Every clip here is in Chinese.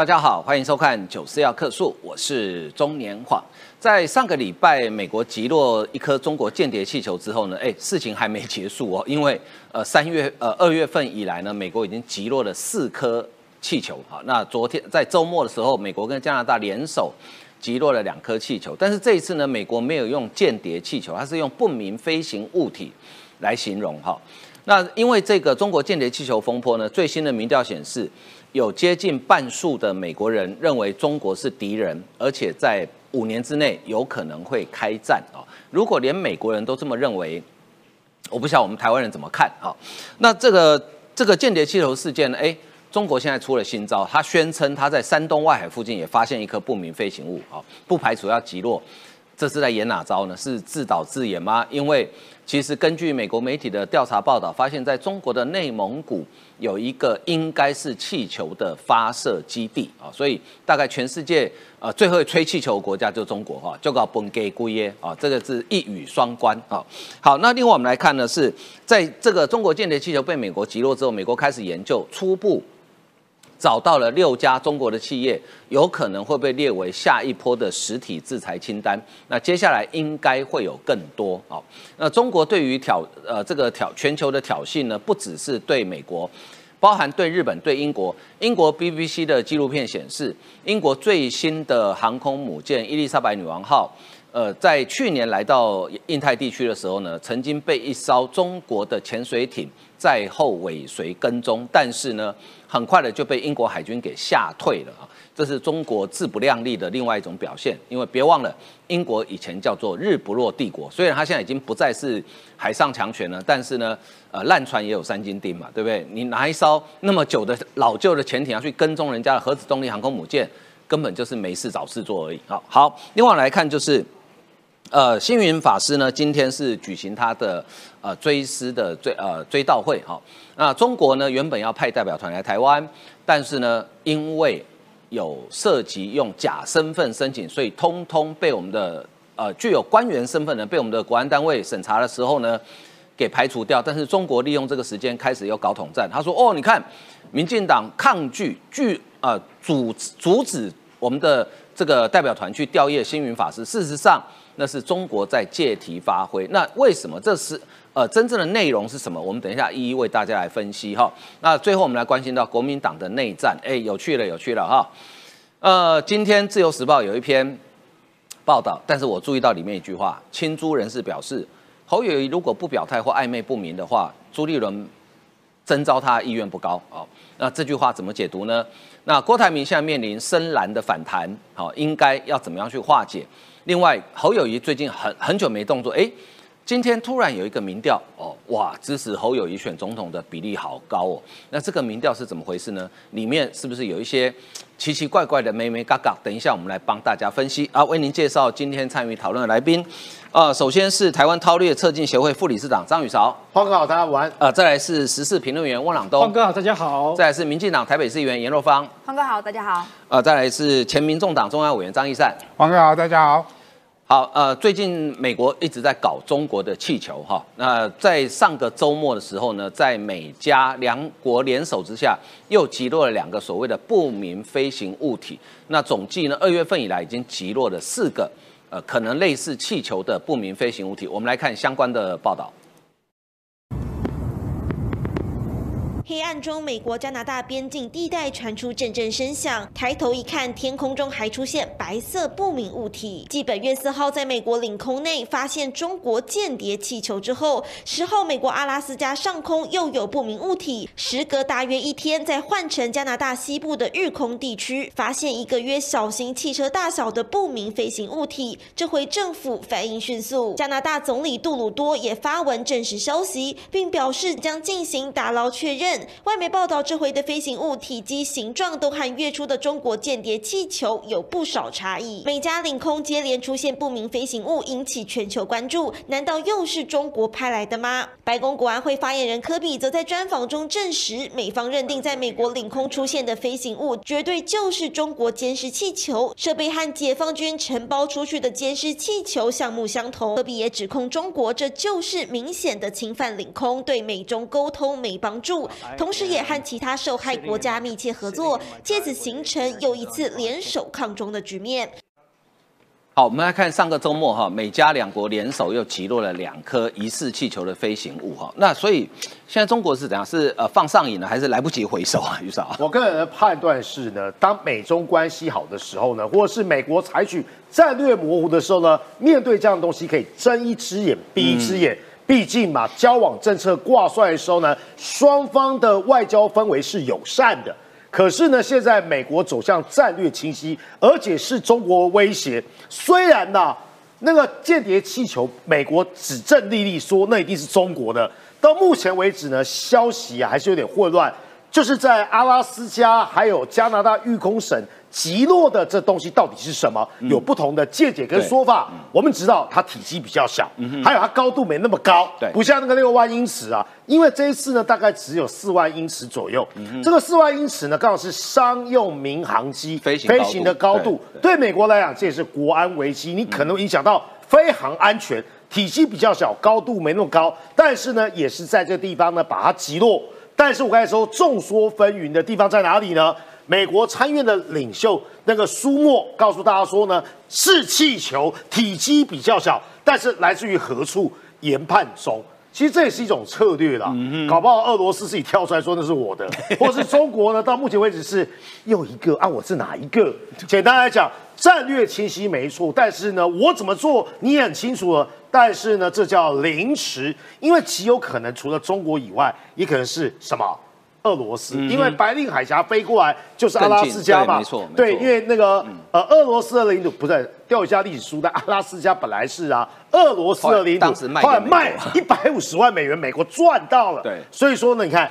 大家好，欢迎收看《九四要客诉》，我是中年晃。在上个礼拜，美国击落一颗中国间谍气球之后呢，哎，事情还没结束哦，因为呃三月呃二月份以来呢，美国已经击落了四颗气球。好，那昨天在周末的时候，美国跟加拿大联手击落了两颗气球，但是这一次呢，美国没有用间谍气球，它是用不明飞行物体来形容哈。那因为这个中国间谍气球风波呢，最新的民调显示。有接近半数的美国人认为中国是敌人，而且在五年之内有可能会开战啊！如果连美国人都这么认为，我不晓得我们台湾人怎么看啊？那这个这个间谍气球事件呢？哎，中国现在出了新招，他宣称他在山东外海附近也发现一颗不明飞行物啊，不排除要击落。这是在演哪招呢？是自导自演吗？因为其实根据美国媒体的调查报道，发现在中国的内蒙古有一个应该是气球的发射基地啊，所以大概全世界呃最会吹气球的国家就中国哈，就搞本给归耶啊，这个是一语双关啊。好，那另外我们来看呢，是在这个中国间谍气球被美国击落之后，美国开始研究初步。找到了六家中国的企业，有可能会被列为下一波的实体制裁清单。那接下来应该会有更多啊。那中国对于挑呃这个挑全球的挑衅呢，不只是对美国，包含对日本、对英国。英国 BBC 的纪录片显示，英国最新的航空母舰伊丽莎白女王号，呃，在去年来到印太地区的时候呢，曾经被一艘中国的潜水艇。在后尾随跟踪，但是呢，很快的就被英国海军给吓退了啊！这是中国自不量力的另外一种表现。因为别忘了，英国以前叫做日不落帝国，虽然它现在已经不再是海上强权了，但是呢，呃，烂船也有三斤钉嘛，对不对？你拿一艘那么久的老旧的潜艇要去跟踪人家的核子动力航空母舰，根本就是没事找事做而已。好，好，另外来看就是。呃，星云法师呢，今天是举行他的呃追思的追呃追悼会哈。那中国呢，原本要派代表团来台湾，但是呢，因为有涉及用假身份申请，所以通通被我们的呃具有官员身份的被我们的国安单位审查的时候呢，给排除掉。但是中国利用这个时间开始要搞统战，他说哦，你看，民进党抗拒拒呃阻阻止我们的这个代表团去吊唁星云法师，事实上。那是中国在借题发挥。那为什么这是呃真正的内容是什么？我们等一下一一为大家来分析哈。那最后我们来关心到国民党的内战，哎，有趣了，有趣了哈。呃，今天自由时报有一篇报道，但是我注意到里面一句话，亲朱人士表示，侯友谊如果不表态或暧昧不明的话，朱立伦征召他意愿不高哦。那这句话怎么解读呢？那郭台铭现在面临深蓝的反弹，好，应该要怎么样去化解？另外，侯友谊最近很很久没动作，哎，今天突然有一个民调，哦，哇，支持侯友谊选总统的比例好高哦。那这个民调是怎么回事呢？里面是不是有一些奇奇怪怪的咩咩嘎嘎？等一下我们来帮大家分析啊，为您介绍今天参与讨论的来宾。啊，首先是台湾韬略策进协会副理事长张宇韶，黄哥好，大家晚安。呃，再来是时事评论员汪朗东，黄哥好，大家好。再来是民进党台北市议员严若芳，黄哥好，大家好。呃，再来是前民众党中央委员张义善，黄哥好，大家好。好，呃，最近美国一直在搞中国的气球哈，那在上个周末的时候呢，在美加两国联手之下，又击落了两个所谓的不明飞行物体，那总计呢，二月份以来已经击落了四个。呃，可能类似气球的不明飞行物体，我们来看相关的报道。黑暗中，美国加拿大边境地带传出阵阵声响。抬头一看，天空中还出现白色不明物体。继本月四号在美国领空内发现中国间谍气球之后，十号美国阿拉斯加上空又有不明物体。时隔大约一天，在换成加拿大西部的日空地区，发现一个约小型汽车大小的不明飞行物体。这回政府反应迅速，加拿大总理杜鲁多也发文证实消息，并表示将进行打捞确认。外媒报道，这回的飞行物体积、形状都和月初的中国间谍气球有不少差异。美加领空接连出现不明飞行物，引起全球关注。难道又是中国派来的吗？白宫国安会发言人科比则在专访中证实，美方认定在美国领空出现的飞行物绝对就是中国监视气球，设备和解放军承包出去的监视气球项目相同。科比也指控中国这就是明显的侵犯领空，对美中沟通没帮助。同时也和其他受害国家密切合作，借此形成又一次联手抗中的局面。好，我们来看上个周末哈，美加两国联手又击落了两颗疑似气球的飞行物哈。那所以现在中国是怎样？是呃放上瘾了，还是来不及回收啊？于少，我个人的判断是呢，当美中关系好的时候呢，或者是美国采取战略模糊的时候呢，面对这样的东西可以睁一只眼闭一只眼。毕竟嘛，交往政策挂帅的时候呢，双方的外交氛围是友善的。可是呢，现在美国走向战略清晰，而且是中国威胁。虽然呢，那个间谍气球，美国指证丽丽说那一定是中国的。到目前为止呢，消息啊还是有点混乱。就是在阿拉斯加还有加拿大育空省击落的这东西到底是什么？有不同的见解跟说法。我们知道它体积比较小，还有它高度没那么高，不像那个六万英尺啊。因为这一次呢，大概只有四万英尺左右。这个四万英尺呢，刚好是商用民航机飞行的高度。对美国来讲，这也是国安危机，你可能影响到飞航安全。体积比较小，高度没那么高，但是呢，也是在这个地方呢把它击落。但是我刚才说众说纷纭的地方在哪里呢？美国参院的领袖那个苏莫告诉大家说呢，是气球，体积比较小，但是来自于何处？研判中。其实这也是一种策略啦，搞不好俄罗斯自己跳出来说那是我的，或是中国呢？到目前为止是又一个啊，我是哪一个？简单来讲，战略清晰没错，但是呢，我怎么做你也很清楚了。但是呢，这叫临时，因为极有可能除了中国以外，也可能是什么俄罗斯，因为白令海峡飞过来就是阿拉斯加嘛，没错，对，因为那个呃俄罗斯的领土不是调一下历史书，但阿拉斯加本来是啊俄罗斯的领土，后来卖 一百五十万美元，美国赚到了，对，所以说呢，你看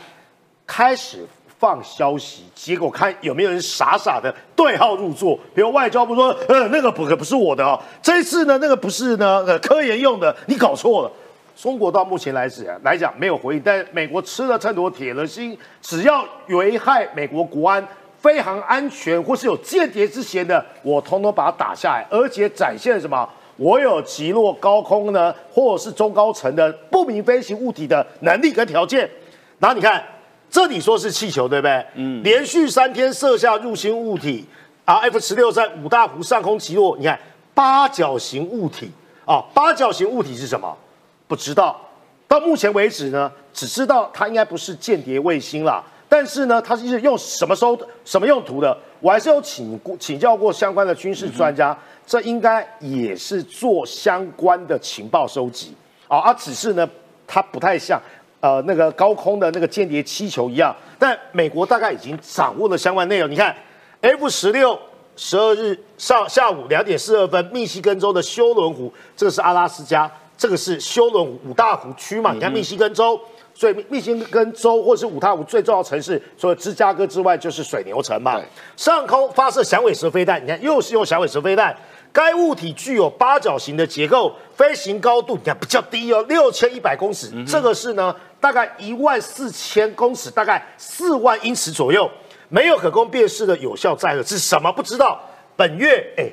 开始。放消息，结果看有没有人傻傻的对号入座。比如外交部说，呃，那个不可不是我的哦。这一次呢，那个不是呢，呃，科研用的，你搞错了。中国到目前来止来讲没有回应，但美国吃了秤砣铁了心，只要危害美国国安、飞航安全或是有间谍之嫌的，我通通把它打下来，而且展现什么？我有击落高空呢，或者是中高层的不明飞行物体的能力跟条件。然后你看。这里说是气球对不对？嗯，连续三天射下入侵物体，啊，F 十六在五大湖上空击落。你看八角形物体啊，八角形物体是什么？不知道。到目前为止呢，只知道它应该不是间谍卫星啦。但是呢，它是用什么收什么用途的？我还是有请请教过相关的军事专家，这应该也是做相关的情报收集啊。而只是呢，它不太像。呃，那个高空的那个间谍气球一样，但美国大概已经掌握了相关内容。你看，F 十六十二日上下午两点四二分，密西根州的休伦湖，这个是阿拉斯加，这个是休伦五大湖区嘛？你看密西根州，所以密西根州或者是五大湖最重要城市，除了芝加哥之外，就是水牛城嘛。上空发射响尾蛇飞弹，你看又是用响尾蛇飞弹。该物体具有八角形的结构，飞行高度你看比较低哦，六千一百公尺。这个是呢，大概一万四千公尺，大概四万英尺左右，没有可供辨识的有效载荷是什么？不知道。本月哎，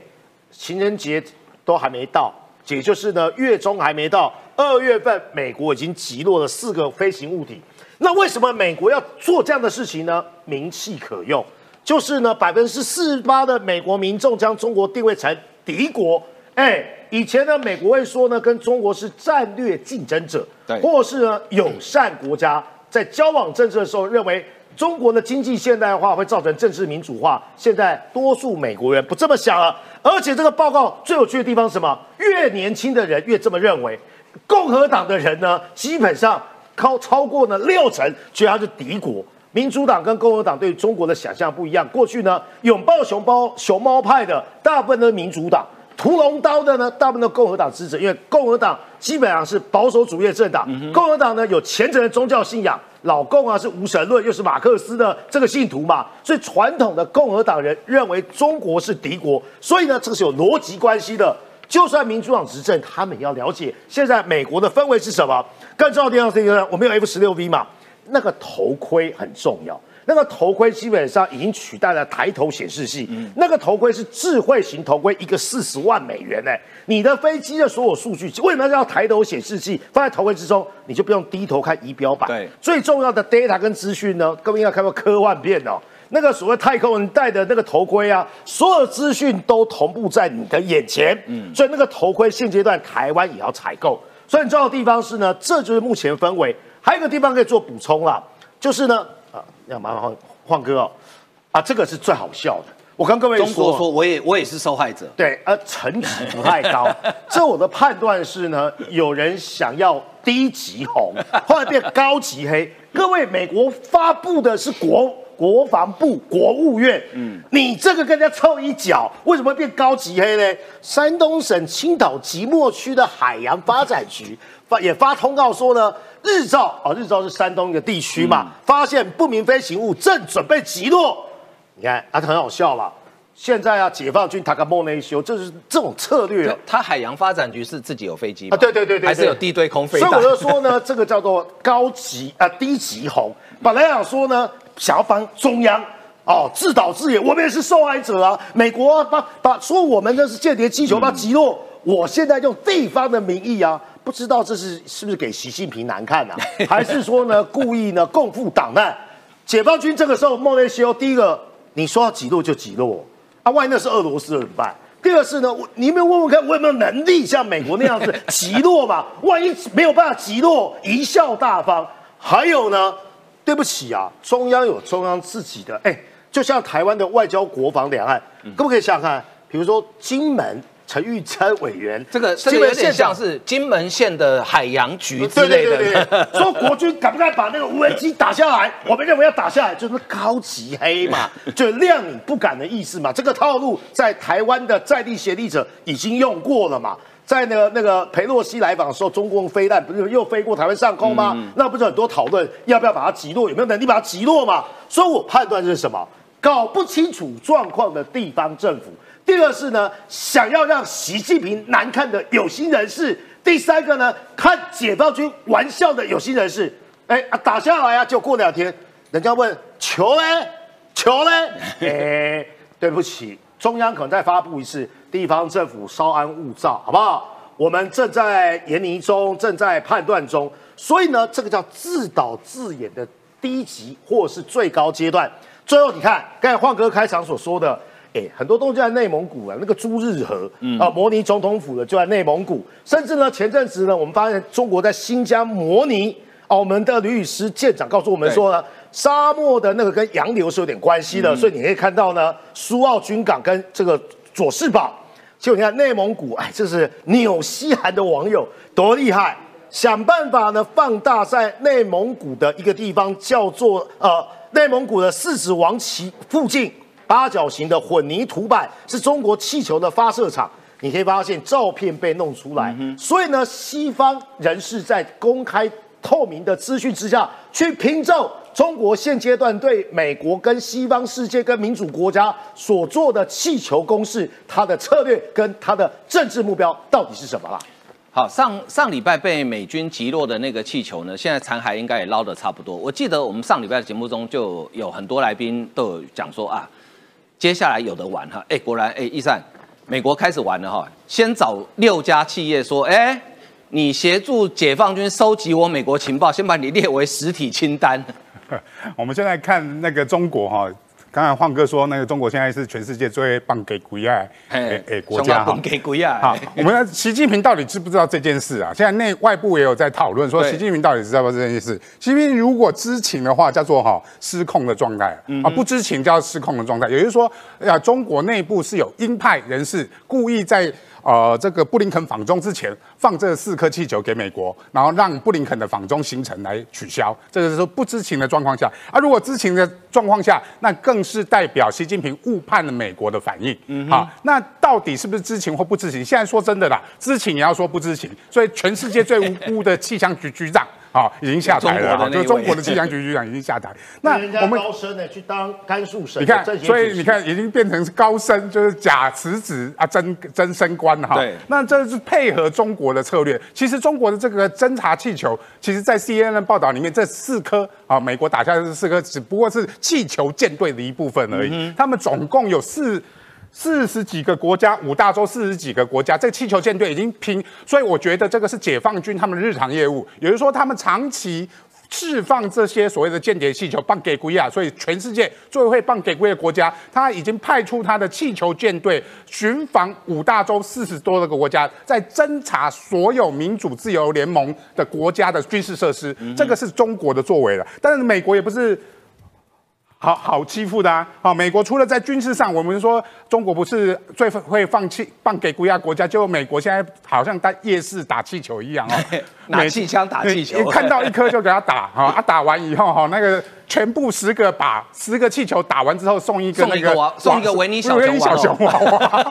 情人节都还没到，也就是呢月中还没到，二月份美国已经击落了四个飞行物体。那为什么美国要做这样的事情呢？名气可用，就是呢百分之四十八的美国民众将中国定位成。敌国，哎，以前呢，美国会说呢，跟中国是战略竞争者，对，或是呢友善国家，在交往政策的时候，认为中国的经济现代化会造成政治民主化。现在多数美国人不这么想了，而且这个报告最有趣的地方是什么？越年轻的人越这么认为，共和党的人呢，基本上超超过呢六成觉得他是敌国。民主党跟共和党对中国的想象不一样。过去呢，拥抱熊猫熊猫派的大部分都是民主党，屠龙刀的呢，大部分都共和党支持。因为共和党基本上是保守主义政党，共和党呢有虔诚的宗教信仰，老共啊是无神论，又是马克思的这个信徒嘛，所以传统的共和党人认为中国是敌国。所以呢，这个是有逻辑关系的。就算民主党执政，他们也要了解现在美国的氛围是什么。更重要的地方是，我们有 F 十六 V 嘛。那个头盔很重要，那个头盔基本上已经取代了抬头显示器，那个头盔是智慧型头盔，一个四十万美元呢。你的飞机的所有数据为什么要抬头显示器放在头盔之中？你就不用低头看仪表板。对，最重要的 data 跟资讯呢，各位应该看过科幻片哦。那个所谓太空人戴的那个头盔啊，所有资讯都同步在你的眼前。嗯，所以那个头盔现阶段台湾也要采购。所以很重要的地方是呢，这就是目前氛围。还有一个地方可以做补充啦，就是呢，啊，要麻烦换换哥哦，啊，这个是最好笑的。我跟各位中国说，我也我也是受害者。对，呃，层级不太高。这我的判断是呢，有人想要低级红，后来变高级黑。各位，美国发布的是国国防部国务院，嗯，你这个跟人家凑一脚，为什么会变高级黑呢？山东省青岛即墨区的海洋发展局发也发通告说呢，日照啊，日照是山东一个地区嘛，发现不明飞行物正准备击落。你看，啊，很好笑了。现在啊，解放军塔卡莫内修，这是这种策略。他海洋发展局是自己有飞机啊？对对对对，还是有地对空飞弹。所以我就说呢，这个叫做高级啊低级红。本来想说呢，想要帮中央哦自导自演，我们也是受害者啊。美国把把说我们那是间谍气球，把击落。我现在用地方的名义啊，不知道这是是不是给习近平难看呐，还是说呢故意呢共赴党难？解放军这个时候莫内修，第一个你说要击落就击落。啊，万一那是俄罗斯怎么办？第二是呢，我你有没有问问看，我有没有能力像美国那样子 击落嘛？万一没有办法击落，贻笑大方。还有呢，对不起啊，中央有中央自己的，哎，就像台湾的外交、国防、两岸，可不可以想想看？比如说金门。陈玉珍委员，这个这个有点像是金门县的海洋局之类的。说国军敢不敢把那个无人机打下来？我们认为要打下来，就是高级黑嘛，就亮你不敢的意思嘛。这个套路在台湾的在地协力者已经用过了嘛。在那个那个裴洛西来访的时候，中共飞弹不是又飞过台湾上空吗？那不是很多讨论要不要把它击落，有没有能力把它击落嘛？所以我判断是什么？搞不清楚状况的地方政府。第二是呢，想要让习近平难看的有心人士；第三个呢，看解放军玩笑的有心人士。哎啊，打下来啊，就过两天，人家问球嘞，球嘞，哎，对不起，中央可能再发布一次，地方政府稍安勿躁，好不好？我们正在研拟中，正在判断中，所以呢，这个叫自导自演的低级或是最高阶段。最后，你看刚才焕哥开场所说的。很多东西在内蒙古啊，那个朱日和啊，模拟总统府的就在内蒙古。甚至呢，前阵子呢，我们发现中国在新疆模拟。哦，我们的吕宇师舰长告诉我们说呢，沙漠的那个跟洋流是有点关系的。所以你可以看到呢，苏澳军港跟这个佐世保。就你看内蒙古，哎，这是纽西兰的网友多厉害，想办法呢放大在内蒙古的一个地方，叫做呃内蒙古的四子王旗附近。八角形的混凝土板是中国气球的发射场，你可以发现照片被弄出来。所以呢，西方人士在公开透明的资讯之下去拼凑中国现阶段对美国跟西方世界跟民主国家所做的气球攻势，它的策略跟它的政治目标到底是什么啦？好，上上礼拜被美军击落的那个气球呢，现在残骸应该也捞得差不多。我记得我们上礼拜的节目中就有很多来宾都有讲说啊。接下来有的玩哈，哎，果然哎，一善，美国开始玩了哈，先找六家企业说，哎，你协助解放军收集我美国情报，先把你列为实体清单。我们现在看那个中国哈。刚才晃哥说，那个中国现在是全世界最棒给鬼啊诶诶国家哈，给鬼啊。好，我们习近平到底知不知道这件事啊？现在内外部也有在讨论，说习近平到底知道不知道这件事？习近平如果知情的话，叫做哈失控的状态啊；不知情叫失控的状态。也就是说，呀，中国内部是有鹰派人士故意在。呃，这个布林肯访中之前放这四颗气球给美国，然后让布林肯的访中行程来取消，这个是说不知情的状况下。啊如果知情的状况下，那更是代表习近平误判了美国的反应。嗯，好，那到底是不是知情或不知情？现在说真的啦，知情也要说不知情，所以全世界最无辜的气象局局长。好，已经下台了，就中国的气象局局长已经下台。那我们高升呢，去当甘肃省，你看，所以你看，已经变成是高升，就是假辞职啊，真真升官哈。对，那这是配合中国的策略。其实中国的这个侦察气球，其实在 CNN 报道里面，这四颗啊，美国打下的这四颗，只不过是气球舰队的一部分而已。他们总共有四。四十几个国家，五大洲四十几个国家，这个气球舰队已经拼，所以我觉得这个是解放军他们的日常业务，也就是说他们长期释放这些所谓的间谍气球，放给圭亚，所以全世界最会放给圭的国家，他已经派出他的气球舰队巡防五大洲四十多个国家，在侦查所有民主自由联盟的国家的军事设施，这个是中国的作为了，但是美国也不是。好好欺负的啊！好，美国除了在军事上，我们说中国不是最会放弃放给国家国家，就美国现在好像在夜市打气球一样哦，拿气枪打气球，看到一颗就给他打啊！啊，打完以后哈，那个全部十个把十个气球打完之后送一个那个送一个维尼小熊娃娃，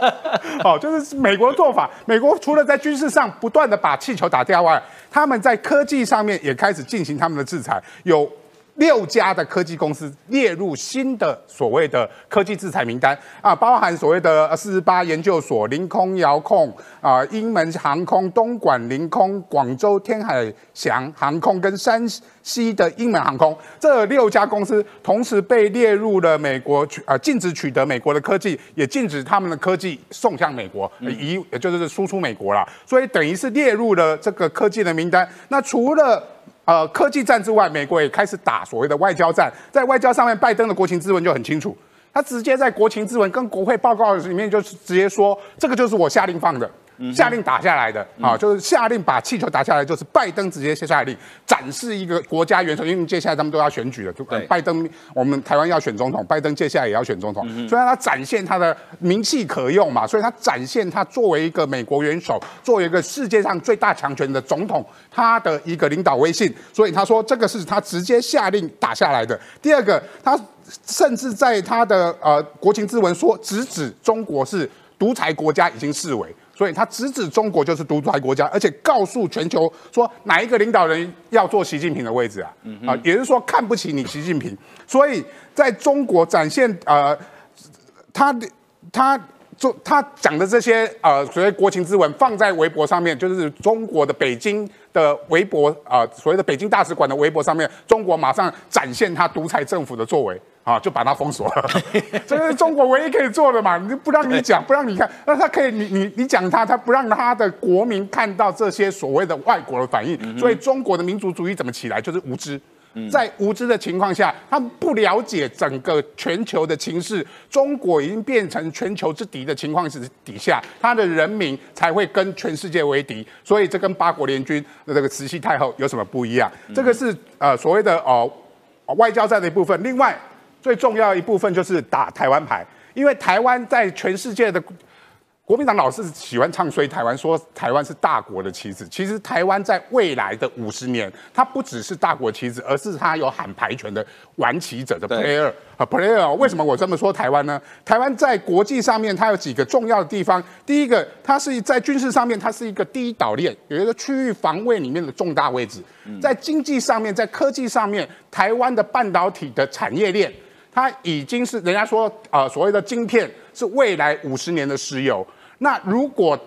哦，就是美国的做法。美国除了在军事上不断的把气球打掉外，他们在科技上面也开始进行他们的制裁，有。六家的科技公司列入新的所谓的科技制裁名单。啊，包含所谓的四十八研究所、凌空遥控啊、英门航空、东莞凌空、广州天海翔航空跟山西的英门航空。这六家公司，同时被列入了美国取啊禁止取得美国的科技，也禁止他们的科技送向美国，移也就是输出美国了，所以等于是列入了这个科技的名单。那除了呃，科技战之外，美国也开始打所谓的外交战。在外交上面，拜登的国情咨文就很清楚，他直接在国情咨文跟国会报告里面就直接说，这个就是我下令放的。下令打下来的啊，就是下令把气球打下来，就是拜登直接下下令展示一个国家元首，因为接下来他们都要选举了，就拜登我们台湾要选总统，拜登接下来也要选总统，所以他展现他的名气可用嘛，所以他展现他作为一个美国元首，作为一个世界上最大强权的总统，他的一个领导威信，所以他说这个是他直接下令打下来的。第二个，他甚至在他的呃国情咨文说，直指中国是独裁国家，已经视为。所以他直指中国就是独裁国家，而且告诉全球说哪一个领导人要做习近平的位置啊？啊，也就是说看不起你习近平。所以在中国展现呃，他他做他讲的这些呃所谓国情之文放在微博上面，就是中国的北京的微博啊，所谓的北京大使馆的微博上面，中国马上展现他独裁政府的作为。啊，就把它封锁了，这是中国唯一可以做的嘛？你不让你讲，不让你看，那他可以，你你你讲他，他不让他的国民看到这些所谓的外国的反应，所以中国的民族主义怎么起来？就是无知，在无知的情况下，他们不了解整个全球的情势，中国已经变成全球之敌的情况之底下，他的人民才会跟全世界为敌，所以这跟八国联军的这个慈禧太后有什么不一样？这个是呃所谓的哦外交战的一部分，另外。最重要一部分就是打台湾牌，因为台湾在全世界的国民党老是喜欢唱衰台湾，说台湾是大国的棋子。其实台湾在未来的五十年，它不只是大国棋子，而是它有喊牌权的玩棋者的 player 啊 player。为什么我这么说台湾呢？台湾在国际上面，它有几个重要的地方。第一个，它是在军事上面，它是一个第一岛链，有一个区域防卫里面的重大位置。在经济上面，在科技上面，台湾的半导体的产业链。它已经是人家说啊，所谓的晶片是未来五十年的石油。那如果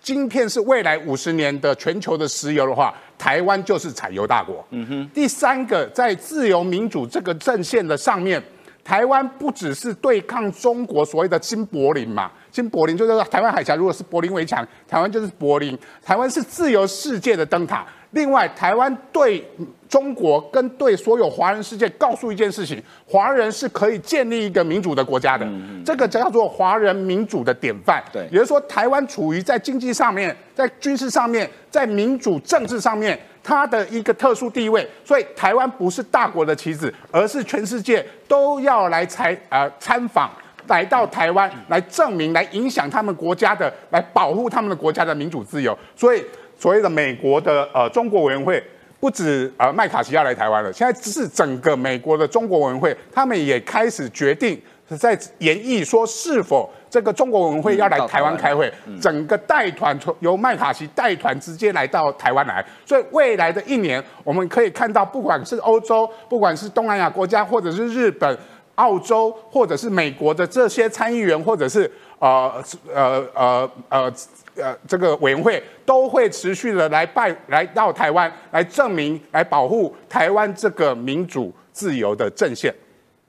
晶片是未来五十年的全球的石油的话，台湾就是产油大国。嗯哼。第三个，在自由民主这个阵线的上面，台湾不只是对抗中国所谓的新柏林嘛，新柏林就是台湾海峡，如果是柏林围墙，台湾就是柏林，台湾是自由世界的灯塔。另外，台湾对中国跟对所有华人世界告诉一件事情：华人是可以建立一个民主的国家的。这个叫做华人民主的典范。对，也就是说，台湾处于在经济上面、在军事上面、在民主政治上面，它的一个特殊地位。所以，台湾不是大国的棋子，而是全世界都要来参呃参访，来到台湾来证明、来影响他们国家的、来保护他们的国家的民主自由。所以。所谓的美国的呃中国委员会，不止呃麦卡锡要来台湾了，现在是整个美国的中国委员会，他们也开始决定在演绎说是否这个中国委员会要来台湾开会，整个带团从由麦卡锡带团直接来到台湾来，所以未来的一年我们可以看到，不管是欧洲，不管是东南亚国家，或者是日本、澳洲，或者是美国的这些参议员，或者是呃呃呃呃呃这个委员会，都会持续的来拜来到台湾，来证明、来保护台湾这个民主自由的阵线。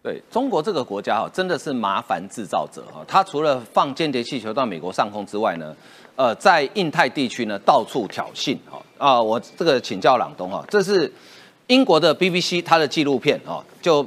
对中国这个国家哈，真的是麻烦制造者哈。他除了放间谍气球到美国上空之外呢，呃，在印太地区呢到处挑衅哈。啊，我这个请教朗东哈，这是英国的 BBC 它的纪录片哦，就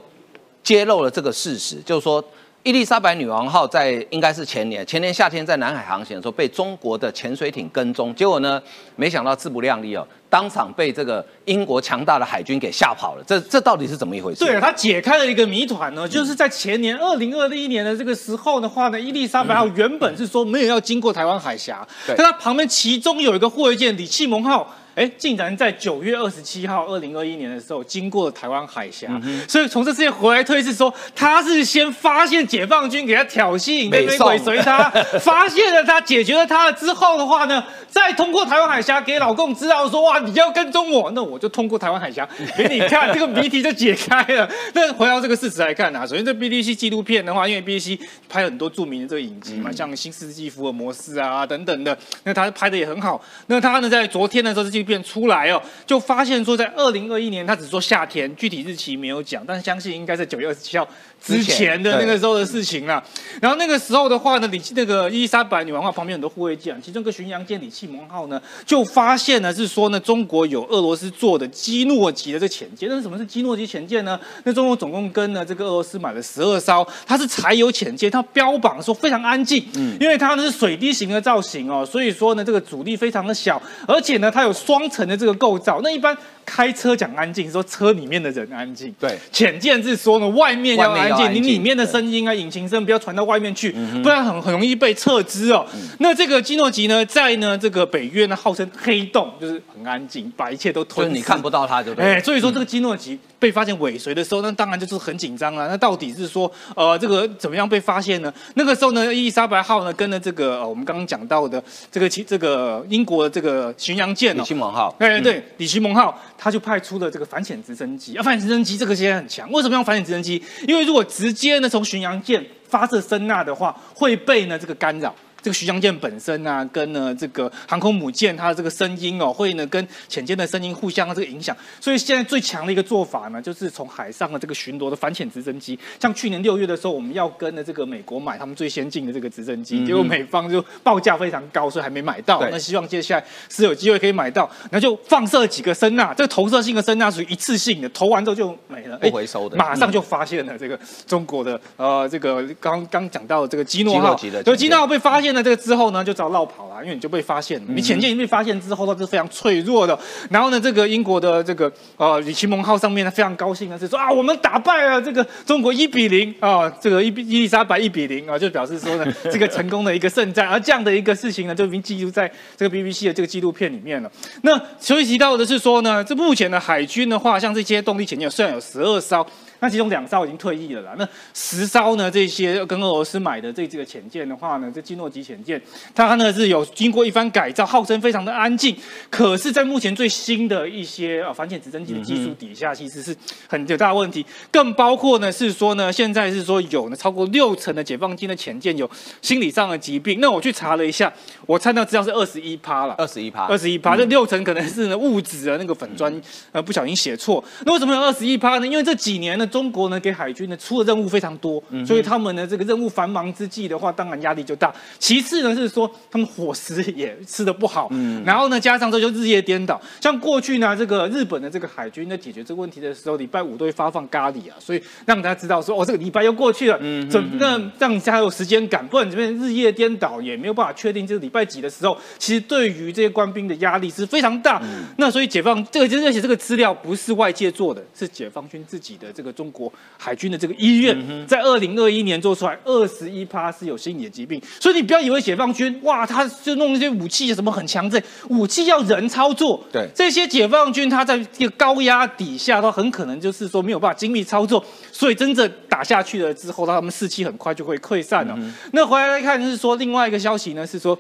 揭露了这个事实，就是说。伊丽莎白女王号在应该是前年前年夏天在南海航行的时候被中国的潜水艇跟踪，结果呢，没想到自不量力哦，当场被这个英国强大的海军给吓跑了。这这到底是怎么一回事？对，他解开了一个谜团呢，就是在前年二零二一年的这个时候的话呢，伊丽莎白号原本是说没有要经过台湾海峡，但它旁边其中有一个护卫舰李启蒙号。哎，竟然在九月二十七号，二零二一年的时候，经过了台湾海峡，所以从这事件回来推是说，他是先发现解放军给他挑衅，被尾随他，发现了他，解决了他了之后的话呢，再通过台湾海峡给老公知道说，哇，你要跟踪我，那我就通过台湾海峡给 你看，这个谜题就解开了。那回到这个事实来看啊，首先这 BBC 纪录片的话，因为 BBC 拍很多著名的这个影集嘛，像《新世纪福尔摩斯》啊等等的，那他拍的也很好。那他呢，在昨天的时候是。片出来哦，就发现说在二零二一年，他只说夏天，具体日期没有讲，但是相信应该在九月二十七号。之前的那个时候的事情啦，然后那个时候的话呢，李那个伊丽莎白女王号旁边很多护卫舰，其中一个巡洋舰李启蒙号呢，就发现呢是说呢，中国有俄罗斯做的基诺级的这潜舰。那是什么是基诺级潜舰呢？那中国总共跟呢这个俄罗斯买了十二艘，它是柴油潜舰，它标榜说非常安静，嗯，因为它呢是水滴型的造型哦，所以说呢这个阻力非常的小，而且呢它有双层的这个构造。那一般开车讲安静，说车里面的人安静，对，潜舰是说呢外面要安静。你里面的声音啊，引擎声不要传到外面去，不然很很容易被撤资哦。那这个基诺吉呢，在呢这个北约呢，号称黑洞，就是很安静，把一切都吞。你看不到它，对不对？哎，所以说这个基诺吉被发现尾随的时候，那当然就是很紧张了。那到底是说，呃，这个怎么样被发现呢？那个时候呢，伊丽莎白号呢，跟了这个呃我们刚刚讲到的这个其这个英国的这个巡洋舰李奇蒙号，哎对，李奇蒙号，他就派出了这个反潜直升机。啊，反潜直升机这个现在很强，为什么用反潜直升机？因为如果直接呢从巡洋舰发射声呐的话，会被呢这个干扰。这个巡洋舰本身啊，跟呢这个航空母舰它的这个声音哦，会呢跟潜舰的声音互相这个影响。所以现在最强的一个做法呢，就是从海上的这个巡逻的反潜直升机。像去年六月的时候，我们要跟的这个美国买他们最先进的这个直升机，结果美方就报价非常高，所以还没买到。那希望接下来是有机会可以买到，那就放射几个声呐，这个投射性的声呐属于一次性的，投完之后就没了，不回收的。马上就发现了这个中国的呃这个刚刚讲到的这个基诺号，基诺号被发现。那这个之后呢，就找绕跑了，因为你就被发现了。你潜舰被发现之后，它是非常脆弱的。然后呢，这个英国的这个呃李奇蒙号上面呢，非常高兴的是说啊，我们打败了这个中国一比零啊，这个伊伊丽莎白一比零啊，就表示说呢，这个成功的一个胜战。而这样的一个事情呢，就已经记录在这个 BBC 的这个纪录片里面了。那所以提到的是说呢，这目前的海军的话，像这些动力潜艇虽然有十二艘。那其中两艘已经退役了啦。那十艘呢？这些跟俄罗斯买的这这个潜舰的话呢，这基诺级潜舰，它呢是有经过一番改造，号称非常的安静。可是，在目前最新的一些啊反潜直升机的技术底下，其实是很有大问题。更包括呢是说呢，现在是说有呢超过六成的解放军的潜舰有心理上的疾病。那我去查了一下，我看到资料是二十一趴了，二十一趴，二十一趴。这六成可能是呢物质的那个粉砖呃不小心写错。那为什么有二十一趴呢？因为这几年呢。中国呢给海军呢出的任务非常多，所以他们呢这个任务繁忙之际的话，当然压力就大。其次呢是说他们伙食也吃的不好，嗯然后呢加上这就日夜颠倒。像过去呢这个日本的这个海军在解决这个问题的时候，礼拜五都会发放咖喱啊，所以让大家知道说哦这个礼拜又过去了，嗯整个让大家有时间感。不然这边日夜颠倒也没有办法确定这个礼拜几的时候，其实对于这些官兵的压力是非常大。那所以解放这个就是而且这个资料不是外界做的，是解放军自己的这个。中国海军的这个医院在二零二一年做出来，二十一趴是有心理的疾病，所以你不要以为解放军哇，他就就弄那些武器什么很强这武器要人操作。对，这些解放军他在一个高压底下，他很可能就是说没有办法精密操作，所以真正打下去了之后，他们士气很快就会溃散了。那回来看是说另外一个消息呢，是说。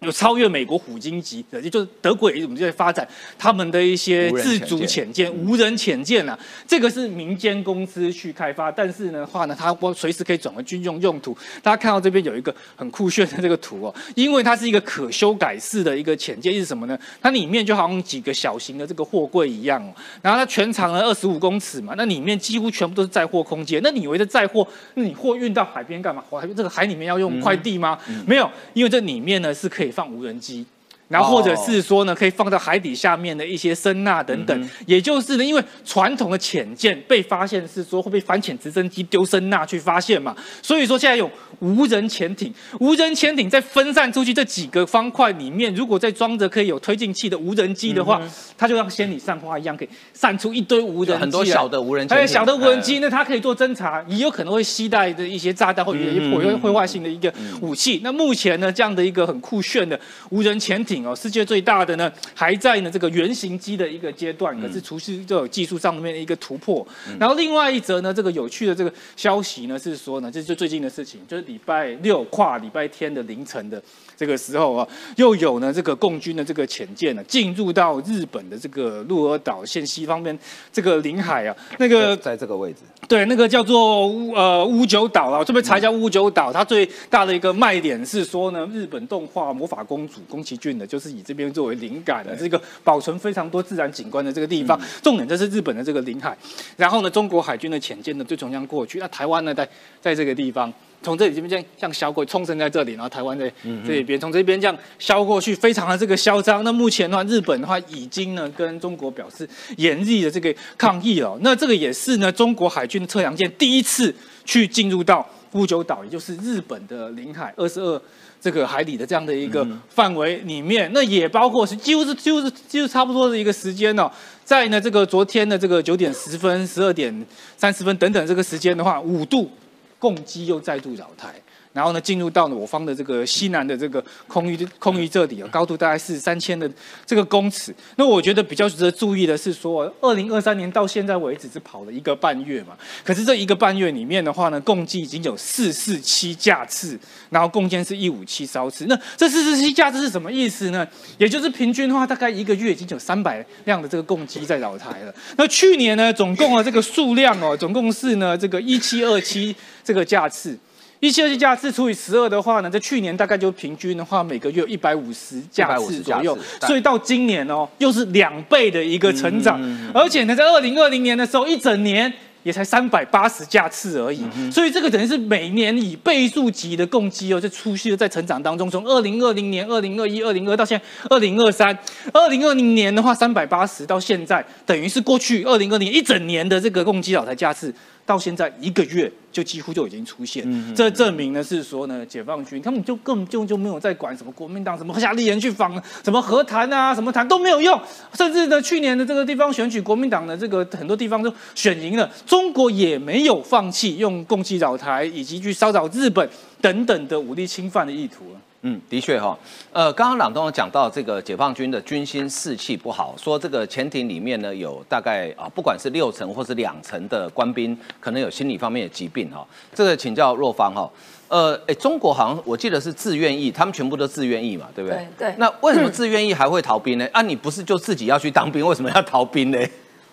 有超越美国虎鲸级的，也就是德国也我们就在发展他们的一些自主潜舰、无人潜舰啊。这个是民间公司去开发，但是呢话呢，它随时可以转为军用用途。大家看到这边有一个很酷炫的这个图哦，因为它是一个可修改式的一个潜舰，是什么呢？它里面就好像几个小型的这个货柜一样哦，然后它全长呢二十五公尺嘛，那里面几乎全部都是载货空间。那你以为这载货，那你货运到海边干嘛？海这个海里面要用快递吗？没有，因为这里面呢是可以。放无人机。然后或者是说呢，可以放到海底下面的一些声呐等等，也就是呢，因为传统的潜舰被发现是说会被反潜直升机丢声呐去发现嘛，所以说现在有无人潜艇，无人潜艇在分散出去这几个方块里面，如果再装着可以有推进器的无人机的话，它就像仙女散花一样，可以散出一堆无人机，很多小的无人机，还有小的无人机，那它可以做侦查，也有可能会携带的一些炸弹或者破破坏性的一个武器。那目前呢，这样的一个很酷炫的无人潜艇。哦，世界最大的呢，还在呢这个原型机的一个阶段，可是除去这种技术上面的一个突破。然后另外一则呢，这个有趣的这个消息呢，是说呢，这就最近的事情，就是礼拜六跨礼拜天的凌晨的这个时候啊，又有呢这个共军的这个潜舰呢，进入到日本的这个鹿儿岛县西方面这个领海啊，那个在这个位置，对，那个叫做乌呃乌九岛啊，这边查一下乌九岛，它最大的一个卖点是说呢，日本动画魔法公主宫崎骏的。就是以这边作为灵感的这个保存非常多自然景观的这个地方，重点这是日本的这个领海，然后呢，中国海军的潜舰呢就从这样过去，那台湾呢在在这个地方，从这里这边这样像小鬼冲绳在这里，然后台湾在这边从这边这样削过去，非常的这个嚣张。那目前的话，日本的话已经呢跟中国表示严厉的这个抗议了。那这个也是呢中国海军的测量舰第一次去进入到乌九岛，也就是日本的领海二十二。这个海里的这样的一个范围里面，那也包括是几乎是几乎是几乎差不多的一个时间哦，在呢这个昨天的这个九点十分、十二点三十分等等这个时间的话，五度共击又再度扰台。然后呢，进入到了我方的这个西南的这个空域空域这里啊，高度大概是三千的这个公尺。那我觉得比较值得注意的是说，二零二三年到现在为止是跑了一个半月嘛，可是这一个半月里面的话呢，共计已经有四四七架次，然后共建是一五七艘次。那这四四七架次是什么意思呢？也就是平均的话，大概一个月已经有三百辆的这个共机在扰台了。那去年呢，总共啊这个数量哦，总共是呢这个一七二七这个架次。一七二七架次除以十二的话呢，在去年大概就平均的话，每个月有一百五十架次左右，所以到今年哦，又是两倍的一个成长，而且呢，在二零二零年的时候，一整年也才三百八十架次而已，所以这个等于是每年以倍数级的共计哦，就出现在成长当中，从二零二零年、二零二一、二零二到现在二零二三，二零二零年的话三百八十到现在，等于是过去二零二零一整年的这个共计老台架次。到现在一个月就几乎就已经出现，这证明呢是说呢，解放军他们就根本就就没有在管什么国民党什么下立言去访什么和谈啊，什么谈都没有用，甚至呢去年的这个地方选举，国民党的这个很多地方都选赢了，中国也没有放弃用共济扰台以及去骚扰日本等等的武力侵犯的意图嗯，的确哈，呃，刚刚朗东讲到这个解放军的军心士气不好，说这个潜艇里面呢有大概啊，不管是六成或是两成的官兵可能有心理方面的疾病哈。这个请教若芳哈，呃，哎，中国好像我记得是自愿意，他们全部都自愿意嘛，对不对？对。那为什么自愿意还会逃兵呢？啊，你不是就自己要去当兵，为什么要逃兵呢？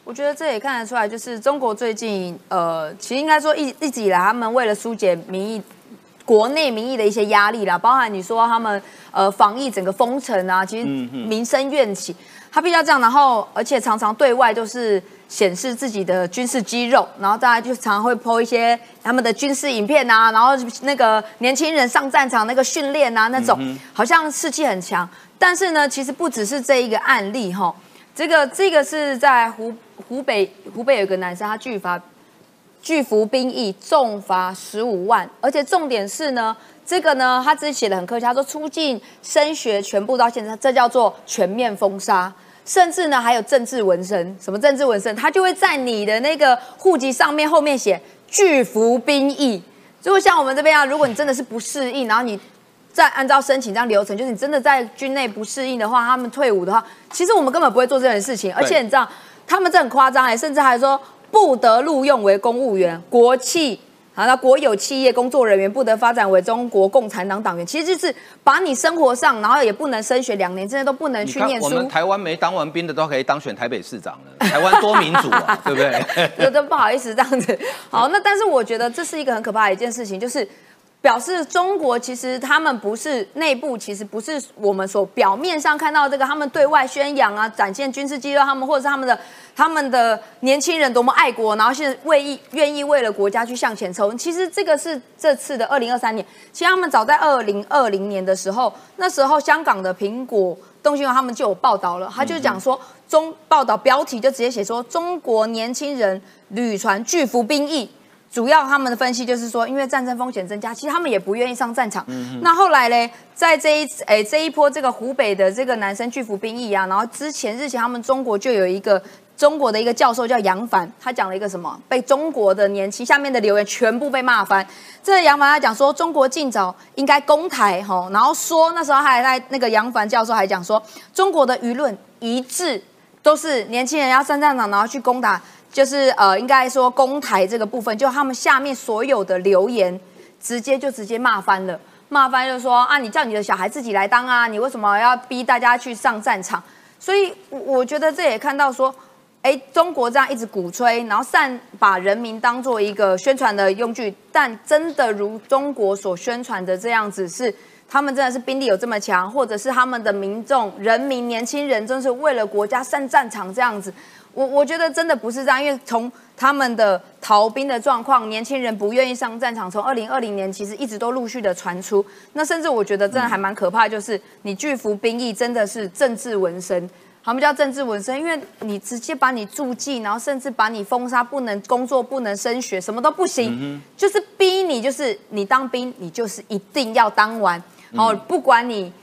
我觉得这也看得出来，就是中国最近呃，其实应该说一一直以来，他们为了疏解民意。国内民意的一些压力啦，包含你说他们呃防疫整个封城啊，其实民生怨气，他必须要这样，然后而且常常对外都是显示自己的军事肌肉，然后大家就常常会 po 一些他们的军事影片啊，然后那个年轻人上战场那个训练啊那种，好像士气很强。但是呢，其实不只是这一个案例哈，这个这个是在湖湖北湖北有个男生他拒发。拒服兵役，重罚十五万，而且重点是呢，这个呢，他自己写的很客气，他说出境升学全部到现在，这叫做全面封杀，甚至呢还有政治纹身，什么政治纹身，他就会在你的那个户籍上面后面写拒服兵役。如果像我们这边啊，如果你真的是不适应，然后你。再按照申请这样流程，就是你真的在军内不适应的话，他们退伍的话，其实我们根本不会做这件事情。而且你知道，他们这很夸张哎，甚至还说不得录用为公务员、国企。啊，那国有企业工作人员不得发展为中国共产党党员，其实就是把你生活上，然后也不能升学两年，真的都不能去念书。我们台湾没当完兵的都可以当选台北市长了，台湾多民主啊，对不对？有的不好意思这样子。好，那但是我觉得这是一个很可怕的一件事情，就是。表示中国其实他们不是内部，其实不是我们所表面上看到这个，他们对外宣扬啊，展现军事肌肉，他们或者是他们的他们的年轻人多么爱国，然后是为意愿意为了国家去向前冲。其实这个是这次的二零二三年，其实他们早在二零二零年的时候，那时候香港的苹果东新闻他们就有报道了，他就讲说中报道标题就直接写说中国年轻人屡传拒服兵役。主要他们的分析就是说，因为战争风险增加，其实他们也不愿意上战场。那后来呢，在这一诶这一波这个湖北的这个男生拒服兵役啊，然后之前日前他们中国就有一个中国的一个教授叫杨凡，他讲了一个什么？被中国的年轻下面的留言全部被骂翻。这个杨凡他讲说，中国尽早应该攻台哈，然后说那时候还在那个杨凡教授还讲说，中国的舆论一致都是年轻人要上战场，然后去攻打。就是呃，应该说公台这个部分，就他们下面所有的留言，直接就直接骂翻了，骂翻就说啊，你叫你的小孩自己来当啊，你为什么要逼大家去上战场？所以我觉得这也看到说，哎，中国这样一直鼓吹，然后善把人民当做一个宣传的用具，但真的如中国所宣传的这样子，是他们真的是兵力有这么强，或者是他们的民众、人民、年轻人，真是为了国家上战场这样子。我我觉得真的不是这样，因为从他们的逃兵的状况，年轻人不愿意上战场，从二零二零年其实一直都陆续的传出。那甚至我觉得真的还蛮可怕，就是你拒服兵役真的是政治纹身，他们叫政治纹身，因为你直接把你驻记，然后甚至把你封杀，不能工作，不能升学，什么都不行，就是逼你，就是你当兵，你就是一定要当完，好不管你。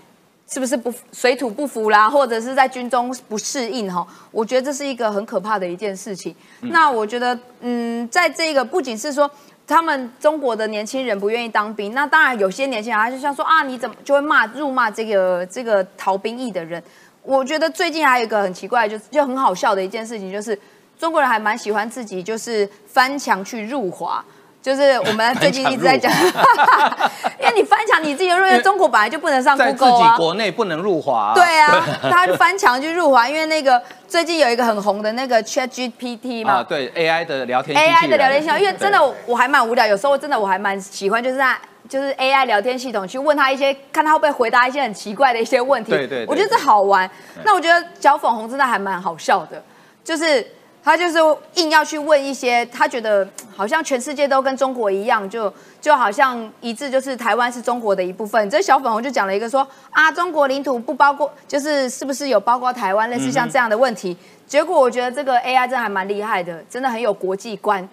是不是不水土不服啦，或者是在军中不适应哈？我觉得这是一个很可怕的一件事情。那我觉得，嗯，在这个不仅是说他们中国的年轻人不愿意当兵，那当然有些年轻人他就像说啊，你怎么就会骂辱骂这个这个逃兵役的人？我觉得最近还有一个很奇怪，就就很好笑的一件事情，就是中国人还蛮喜欢自己就是翻墙去入华。就是我们最近一直在讲，因为你翻墙，你自己认为中国本来就不能上 Google 啊，国内不能入华。对啊，他就翻墙去入华，因为那个最近有一个很红的那个 Chat GPT 嘛，对 AI 的聊天 AI 的聊天系统，因为真的我还蛮无聊，有时候真的我还蛮喜欢，就是在就是 AI 聊天系统去问他一些，看他会不会回答一些很奇怪的一些问题。对对，我觉得这好玩。那我觉得小粉红真的还蛮好笑的，就是。他就是硬要去问一些，他觉得好像全世界都跟中国一样，就就好像一致，就是台湾是中国的一部分。这小粉红就讲了一个说啊，中国领土不包括，就是是不是有包括台湾，类似像这样的问题。结果我觉得这个 AI 真的还蛮厉害的，真的很有国际观。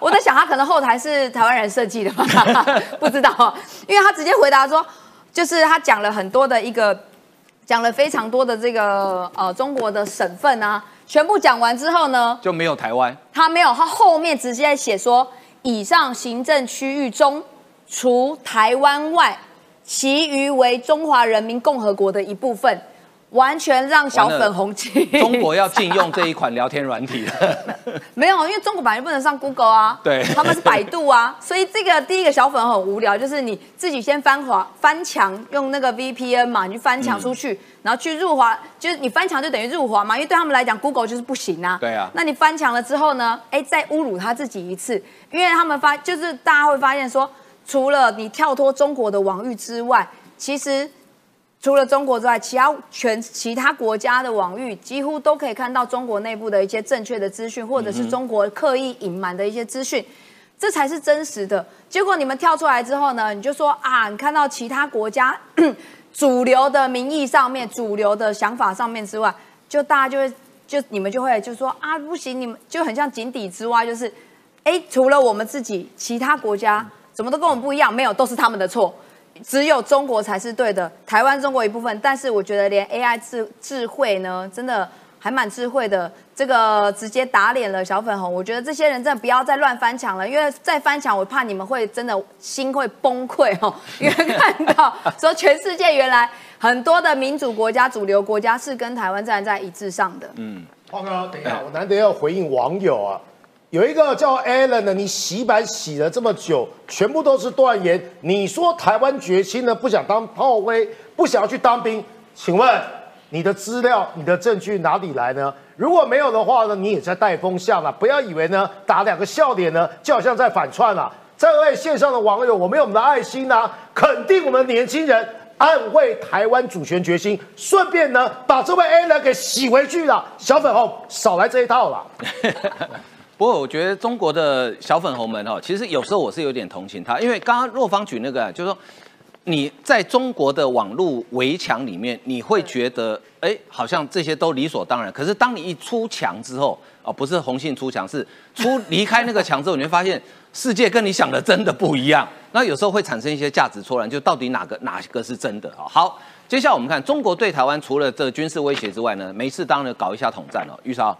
我在想他可能后台是台湾人设计的吧，不知道，因为他直接回答说，就是他讲了很多的一个，讲了非常多的这个呃中国的省份啊。全部讲完之后呢，就没有台湾。他没有，他后面直接写说，以上行政区域中，除台湾外，其余为中华人民共和国的一部分。完全让小粉红气。中国要禁用这一款聊天软体 没有，因为中国本来就不能上 Google 啊。对，他们是百度啊，所以这个第一个小粉很无聊，就是你自己先翻华翻墙，用那个 VPN 嘛，你去翻墙出去，然后去入华，就是你翻墙就等于入华嘛，因为对他们来讲 Google 就是不行啊。对啊。那你翻墙了之后呢？哎，再侮辱他自己一次，因为他们发就是大家会发现说，除了你跳脱中国的网域之外，其实。除了中国之外，其他全其他国家的网域几乎都可以看到中国内部的一些正确的资讯，或者是中国刻意隐瞒的一些资讯，这才是真实的。结果你们跳出来之后呢，你就说啊，你看到其他国家 主流的民意上面、主流的想法上面之外，就大家就会就你们就会就说啊，不行，你们就很像井底之蛙，就是哎，除了我们自己，其他国家怎么都跟我们不一样，没有，都是他们的错。只有中国才是对的，台湾中国一部分。但是我觉得连 AI 智智慧呢，真的还蛮智慧的，这个直接打脸了小粉红。我觉得这些人真的不要再乱翻墙了，因为再翻墙，我怕你们会真的心会崩溃哦。因为看到说全世界原来很多的民主国家、主流国家是跟台湾站在一致上的。嗯，浩哥，等一下，我难得要回应网友啊。有一个叫 Alan 的，你洗版洗了这么久，全部都是断言。你说台湾决心呢，不想当炮灰，不想要去当兵，请问？你的资料、你的证据哪里来呢？如果没有的话呢，你也在带风向了。不要以为呢打两个笑脸呢，就好像在反串了。这位线上的网友，我们有我们的爱心呐，肯定我们年轻人捍卫台湾主权决心，顺便呢把这位 A 人给洗回去了。小粉红少来这一套了。不过我觉得中国的小粉红们哈，其实有时候我是有点同情他，因为刚刚若芳举那个，就是说。你在中国的网络围墙里面，你会觉得，哎，好像这些都理所当然。可是当你一出墙之后，哦，不是红杏出墙，是出离开那个墙之后，你会发现世界跟你想的真的不一样。那有时候会产生一些价值错乱，就到底哪个哪个是真的啊？好，接下来我们看中国对台湾除了这军事威胁之外呢，没事当然搞一下统战哦。玉超，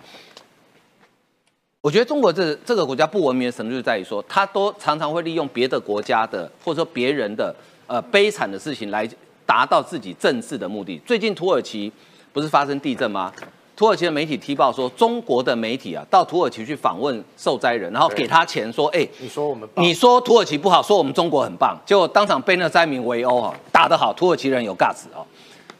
我觉得中国这这个国家不文明的程度就在于说，他都常常会利用别的国家的或者说别人的。呃，悲惨的事情来达到自己政治的目的。最近土耳其不是发生地震吗？土耳其的媒体踢爆说，中国的媒体啊，到土耳其去访问受灾人，然后给他钱，说，哎，你说我们，你说土耳其不好，说我们中国很棒，结果当场被那灾民围殴啊，打得好，土耳其人有 guts 哦。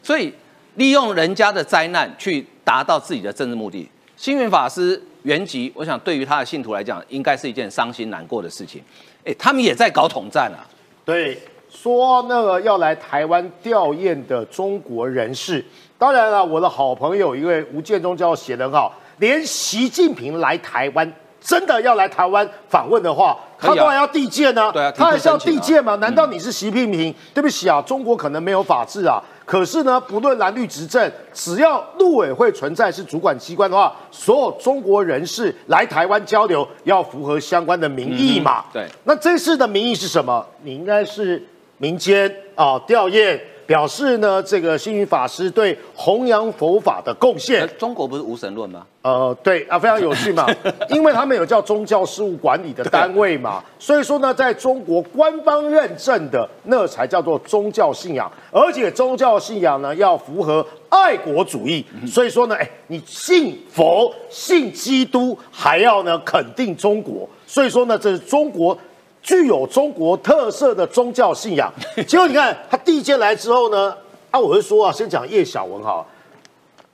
所以利用人家的灾难去达到自己的政治目的。星云法师原籍，我想对于他的信徒来讲，应该是一件伤心难过的事情。哎，他们也在搞统战啊。对。说那个要来台湾吊唁的中国人士，当然了，我的好朋友一位吴建中教授写得很好，连习近平来台湾真的要来台湾访问的话，他当然要递件呢。对啊，他还是要递件吗？难道你是习近平？对不起啊，中国可能没有法治啊。可是呢，不论蓝绿执政，只要陆委会存在是主管机关的话，所有中国人士来台湾交流要符合相关的民意嘛。对，那这次的民意是什么？你应该是。民间啊吊唁，表示呢这个星云法师对弘扬佛法的贡献。中国不是无神论吗？呃，对啊，非常有趣嘛，因为他们有叫宗教事务管理的单位嘛，所以说呢，在中国官方认证的那才叫做宗教信仰，而且宗教信仰呢要符合爱国主义，所以说呢，哎，你信佛、信基督，还要呢肯定中国，所以说呢，这是中国。具有中国特色的宗教信仰，结果你看他第一件来之后呢，啊，我是说啊，先讲叶小文哈，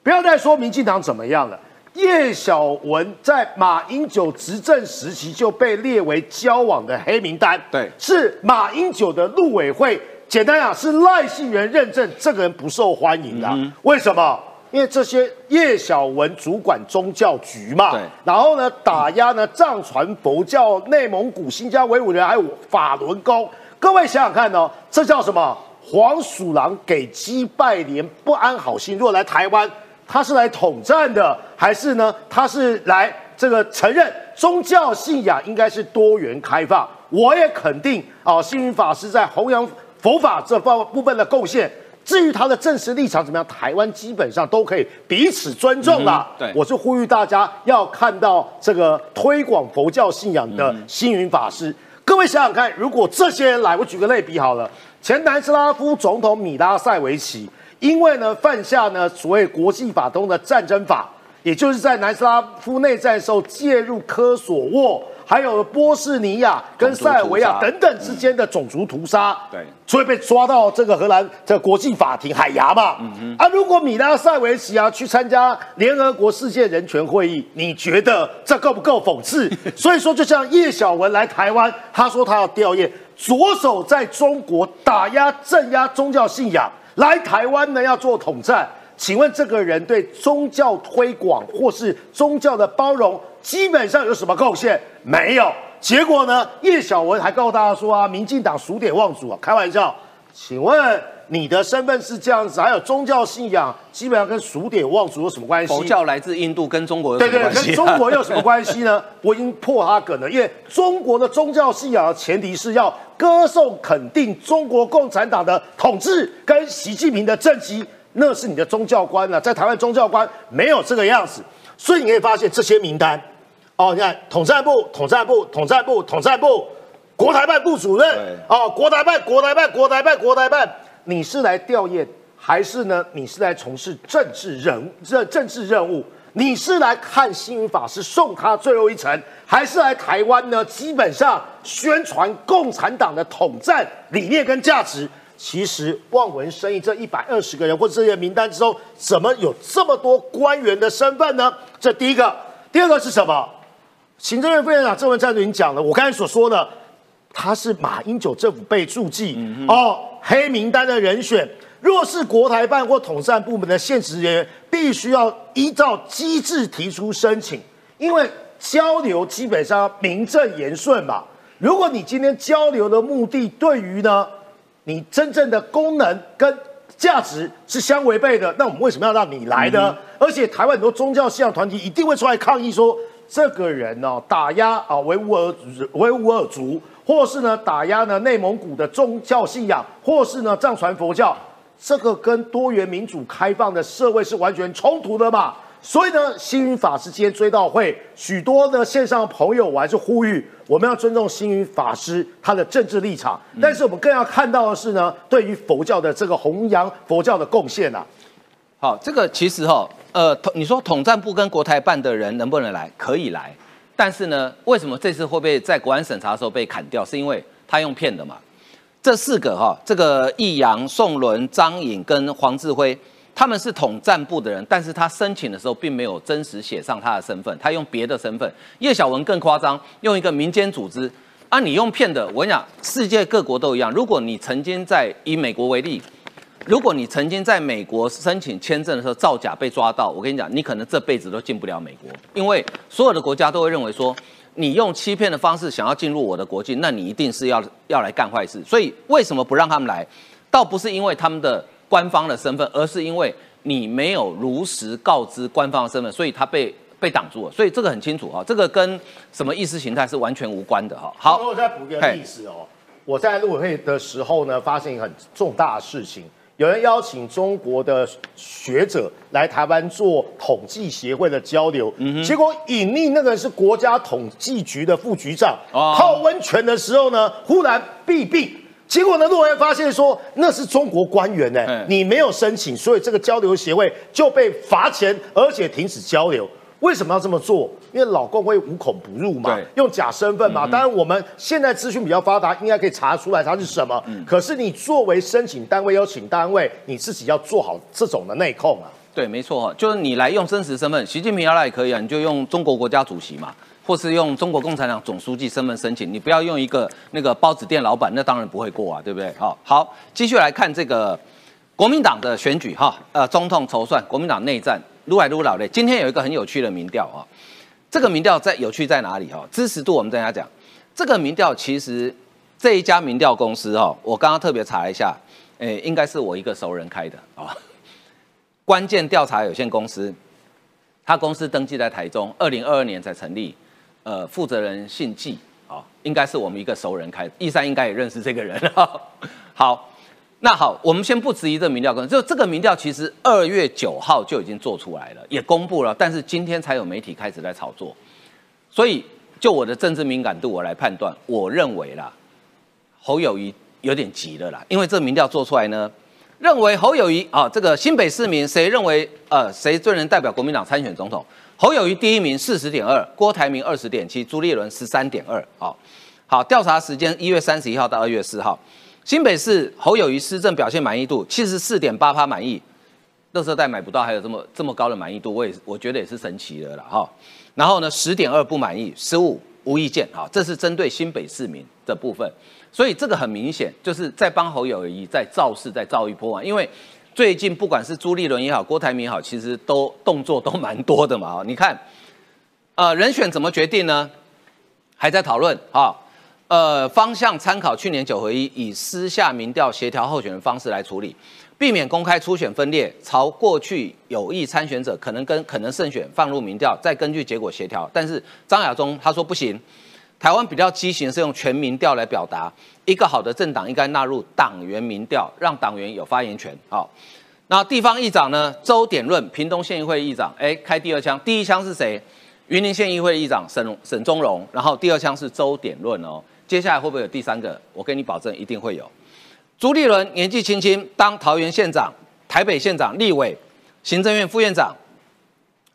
不要再说民进党怎么样了。叶小文在马英九执政时期就被列为交往的黑名单，对，是马英九的陆委会，简单讲是赖信元认证这个人不受欢迎的，为什么？因为这些叶小文主管宗教局嘛，对，然后呢打压呢藏传佛教、内蒙古、新疆维吾人还有法轮功，各位想想看哦，这叫什么？黄鼠狼给鸡拜年，不安好心。如果来台湾，他是来统战的，还是呢？他是来这个承认宗教信仰应该是多元开放？我也肯定啊，星云法师在弘扬佛法这方部分的贡献。至于他的正式立场怎么样，台湾基本上都可以彼此尊重了。对，我是呼吁大家要看到这个推广佛教信仰的星云法师。各位想想看，如果这些人来，我举个类比好了，前南斯拉夫总统米拉塞维奇，因为呢犯下呢所谓国际法中的战争法，也就是在南斯拉夫内战时候介入科索沃。还有波斯尼亚跟塞尔维亚等等之间的种族屠杀，对，所以被抓到这个荷兰的国际法庭海牙嘛。嗯啊，如果米拉塞维奇啊去参加联合国世界人权会议，你觉得这够不够讽刺？所以说，就像叶小文来台湾，他说他要吊唁，左手在中国打压镇压宗教信仰，来台湾呢要做统战。请问这个人对宗教推广或是宗教的包容，基本上有什么贡献？没有。结果呢？叶小文还告诉大家说啊，民进党数典忘祖啊，开玩笑。请问你的身份是这样子，还有宗教信仰，基本上跟数典忘祖有什么关系？佛教来自印度，跟中国有什么关系？对对，跟中国有什么关系呢？我已经破他梗了，因为中国的宗教信仰的前提是要歌颂、肯定中国共产党的统治跟习近平的政绩。那是你的宗教官了。在台湾宗教官没有这个样子，所以你可以发现这些名单，哦，你看统战部、统战部、统战部、统战部，国台办部主任，哦，国台办、国台办、国台办、国台办，你是来吊唁，还是呢？你是来从事政治任任政治任务？你是来看星云法师送他最后一程，还是来台湾呢？基本上宣传共产党的统战理念跟价值。其实望文生义这一百二十个人或者这些名单之中，怎么有这么多官员的身份呢？这第一个，第二个是什么？行政院副院长郑文灿已经讲了，我刚才所说的，他是马英九政府被注记哦黑名单的人选。若是国台办或统战部门的现职人员，必须要依照机制提出申请，因为交流基本上名正言顺嘛。如果你今天交流的目的对于呢，你真正的功能跟价值是相违背的，那我们为什么要让你来呢？而且台湾很多宗教信仰团体一定会出来抗议说，这个人呢打压啊维吾尔维吾尔族，或是呢打压呢内蒙古的宗教信仰，或是呢藏传佛教。这个跟多元民主开放的社会是完全冲突的嘛？所以呢，星云法师今天追悼会，许多的线上朋友，我还是呼吁，我们要尊重星云法师他的政治立场，但是我们更要看到的是呢，对于佛教的这个弘扬佛教的贡献呐。好，这个其实哈，呃，你说统战部跟国台办的人能不能来？可以来，但是呢，为什么这次会被在国安审查的时候被砍掉？是因为他用骗的嘛？这四个哈，这个易阳、宋伦、张颖跟黄志辉，他们是统战部的人，但是他申请的时候并没有真实写上他的身份，他用别的身份。叶小文更夸张，用一个民间组织啊，你用骗的。我跟你讲，世界各国都一样。如果你曾经在以美国为例，如果你曾经在美国申请签证的时候造假被抓到，我跟你讲，你可能这辈子都进不了美国，因为所有的国家都会认为说。你用欺骗的方式想要进入我的国境，那你一定是要要来干坏事。所以为什么不让他们来？倒不是因为他们的官方的身份，而是因为你没有如实告知官方的身份，所以他被被挡住了。所以这个很清楚哈，这个跟什么意识形态是完全无关的哈。好，我再补一个例子哦，我在陆委会的时候呢，发现一个很重大的事情。有人邀请中国的学者来台湾做统计协会的交流，结果隐匿那个人是国家统计局的副局长，泡温泉的时候呢，忽然毙病，结果呢，陆委发现说那是中国官员呢，你没有申请，所以这个交流协会就被罚钱，而且停止交流。为什么要这么做？因为老公会无孔不入嘛，用假身份嘛。当然，我们现在资讯比较发达，应该可以查出来他是什么。可是你作为申请单位、邀请单位，你自己要做好这种的内控啊。对，没错，就是你来用真实身份，习近平要来也可以啊，你就用中国国家主席嘛，或是用中国共产党总书记身份申请，你不要用一个那个包子店老板，那当然不会过啊，对不对？好，好，继续来看这个国民党的选举哈，呃，总统筹算，国民党内战。撸来撸老嘞，今天有一个很有趣的民调啊，这个民调在有趣在哪里哦？支持度我们等下讲。这个民调其实这一家民调公司哦，我刚刚特别查了一下，诶，应该是我一个熟人开的啊。关键调查有限公司，他公司登记在台中，二零二二年才成立，呃，负责人姓季啊，应该是我们一个熟人开，易山应该也认识这个人哈。好。那好，我们先不质疑这民调公司，就这个民调其实二月九号就已经做出来了，也公布了，但是今天才有媒体开始在炒作，所以就我的政治敏感度，我来判断，我认为啦，侯友谊有点急了啦，因为这民调做出来呢，认为侯友谊啊，这个新北市民谁认为呃谁最能代表国民党参选总统？侯友谊第一名四十点二，郭台铭二十点七，朱立伦十三点二，好，好，调查时间一月三十一号到二月四号。新北市侯友谊施政表现满意度七十四点八趴满意，乐色袋买不到还有这么这么高的满意度，我也我觉得也是神奇的了哈。然后呢，十点二不满意，十五无意见，哈，这是针对新北市民的部分。所以这个很明显就是在帮侯友谊在造势，在造一波嘛。因为最近不管是朱立伦也好，郭台铭也好，其实都动作都蛮多的嘛。你看，呃，人选怎么决定呢？还在讨论啊。呃，方向参考去年九合一，以私下民调协调候选人方式来处理，避免公开初选分裂，朝过去有意参选者可能跟可能胜选放入民调，再根据结果协调。但是张亚中他说不行，台湾比较畸形是用全民调来表达，一个好的政党应该纳入党员民调，让党员有发言权。好，那地方议长呢？周点论，屏东县议会议长，哎，开第二枪，第一枪是谁？云林县议会议长沈沈宗荣，然后第二枪是周点论哦。接下来会不会有第三个？我跟你保证，一定会有。朱立伦年纪轻轻当桃园县长、台北县长、立委、行政院副院长，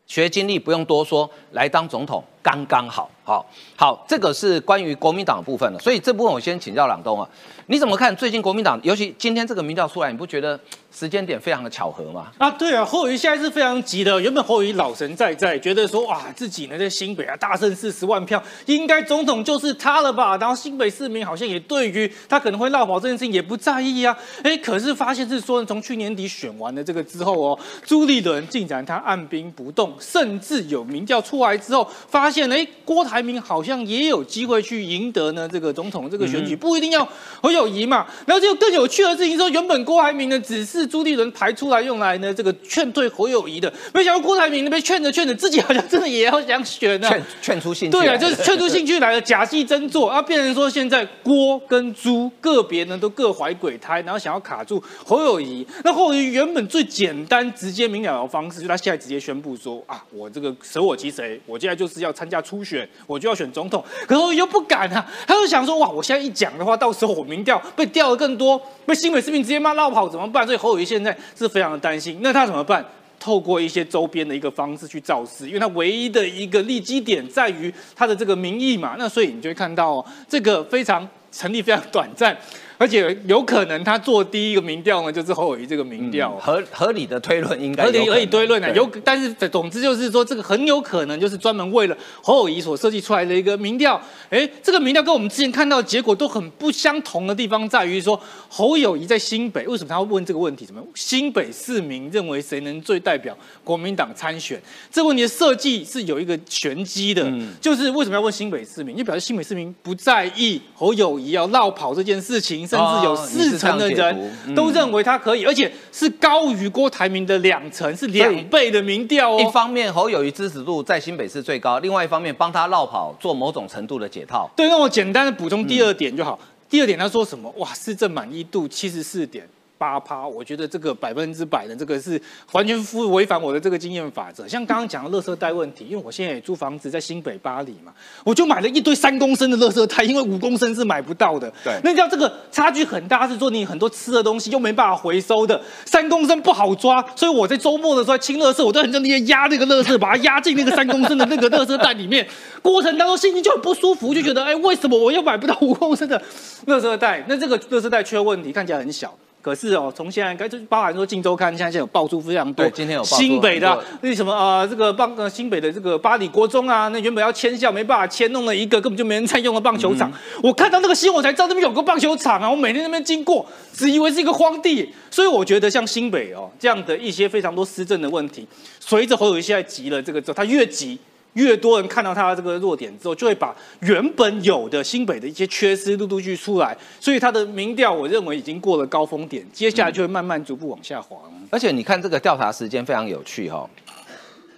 学经历不用多说，来当总统刚刚好。好，好，这个是关于国民党的部分了。所以这部分我先请教朗东啊，你怎么看最近国民党，尤其今天这个民调出来，你不觉得？时间点非常的巧合吗？啊，对啊，侯友现在是非常急的。原本侯友老神在在，觉得说哇，自己呢在新北啊大胜四十万票，应该总统就是他了吧？然后新北市民好像也对于他可能会落跑这件事情也不在意啊。哎，可是发现是说从去年底选完了这个之后哦，朱立伦竟然他按兵不动，甚至有民调出来之后，发现哎郭台铭好像也有机会去赢得呢这个总统这个选举，不一定要侯友谊嘛。然后就更有趣的事情说，原本郭台铭呢只是。朱立伦排出来用来呢，这个劝退侯友谊的，没想到郭台铭那边劝着劝着，自己好像真的也要想选呢，劝劝出兴趣，对啊，就是劝出兴趣来了，假戏真做啊，变成说现在郭跟朱个别呢都各怀鬼胎，然后想要卡住侯友谊。那侯友谊原本最简单直接明了的方式，就他现在直接宣布说啊，我这个舍我其谁，我现在就是要参加初选，我就要选总统。可是我又不敢啊，他就想说哇，我现在一讲的话，到时候我民调被调的更多，被新北市民直接骂绕跑怎么办？所以侯友谊现在是非常的担心，那他怎么办？透过一些周边的一个方式去造势，因为他唯一的一个利基点在于他的这个民意嘛，那所以你就会看到这个非常成立非常短暂。而且有可能他做第一个民调呢，就是侯友谊这个民调，合合理的推论应该合理可以推论的，有但是总之就是说这个很有可能就是专门为了侯友谊所设计出来的一个民调。哎，这个民调跟我们之前看到的结果都很不相同的地方在于说，侯友谊在新北为什么他会问这个问题？什么新北市民认为谁能最代表国民党参选？这个问题的设计是有一个玄机的，就是为什么要问新北市民？就表示新北市民不在意侯友谊要绕跑这件事情。甚至有四成的人都认为他可以，而且是高于郭台铭的两成，是两倍的民调哦。一方面侯友谊支持度在新北市最高，另外一方面帮他绕跑做某种程度的解套。对，那我简单的补充第二点就好。第二点他说什么？哇，市政满意度七十四点。八趴，我觉得这个百分之百的这个是完全不违反我的这个经验法则。像刚刚讲的垃圾袋问题，因为我现在也租房子在新北巴黎嘛，我就买了一堆三公升的垃圾袋，因为五公升是买不到的。对，那叫这个差距很大，是说你很多吃的东西又没办法回收的，三公升不好抓，所以我在周末的时候清垃圾，我都很认真压那个垃圾，把它压进那个三公升的那个垃圾袋里面，过程当中心情就很不舒服，就觉得哎，为什么我又买不到五公升的垃圾袋？那这个垃圾袋缺问题，看起来很小。可是哦，从现在该就，包含说《镜周刊》现在有爆出非常多，今天有新北的那什么啊，这个棒呃新北的这个巴黎国中啊，那原本要迁校没办法迁，弄了一个根本就没人在用的棒球场。我看到那个新闻，我才知道那边有个棒球场啊！我每天那边经过，只以为是一个荒地。所以我觉得像新北哦这样的一些非常多施政的问题，随着侯友宜现在急了，这个之后他越急。越多人看到他的这个弱点之后，就会把原本有的新北的一些缺失陆陆续出来，所以他的民调我认为已经过了高峰点，接下来就会慢慢逐步往下滑。而且你看这个调查时间非常有趣哈，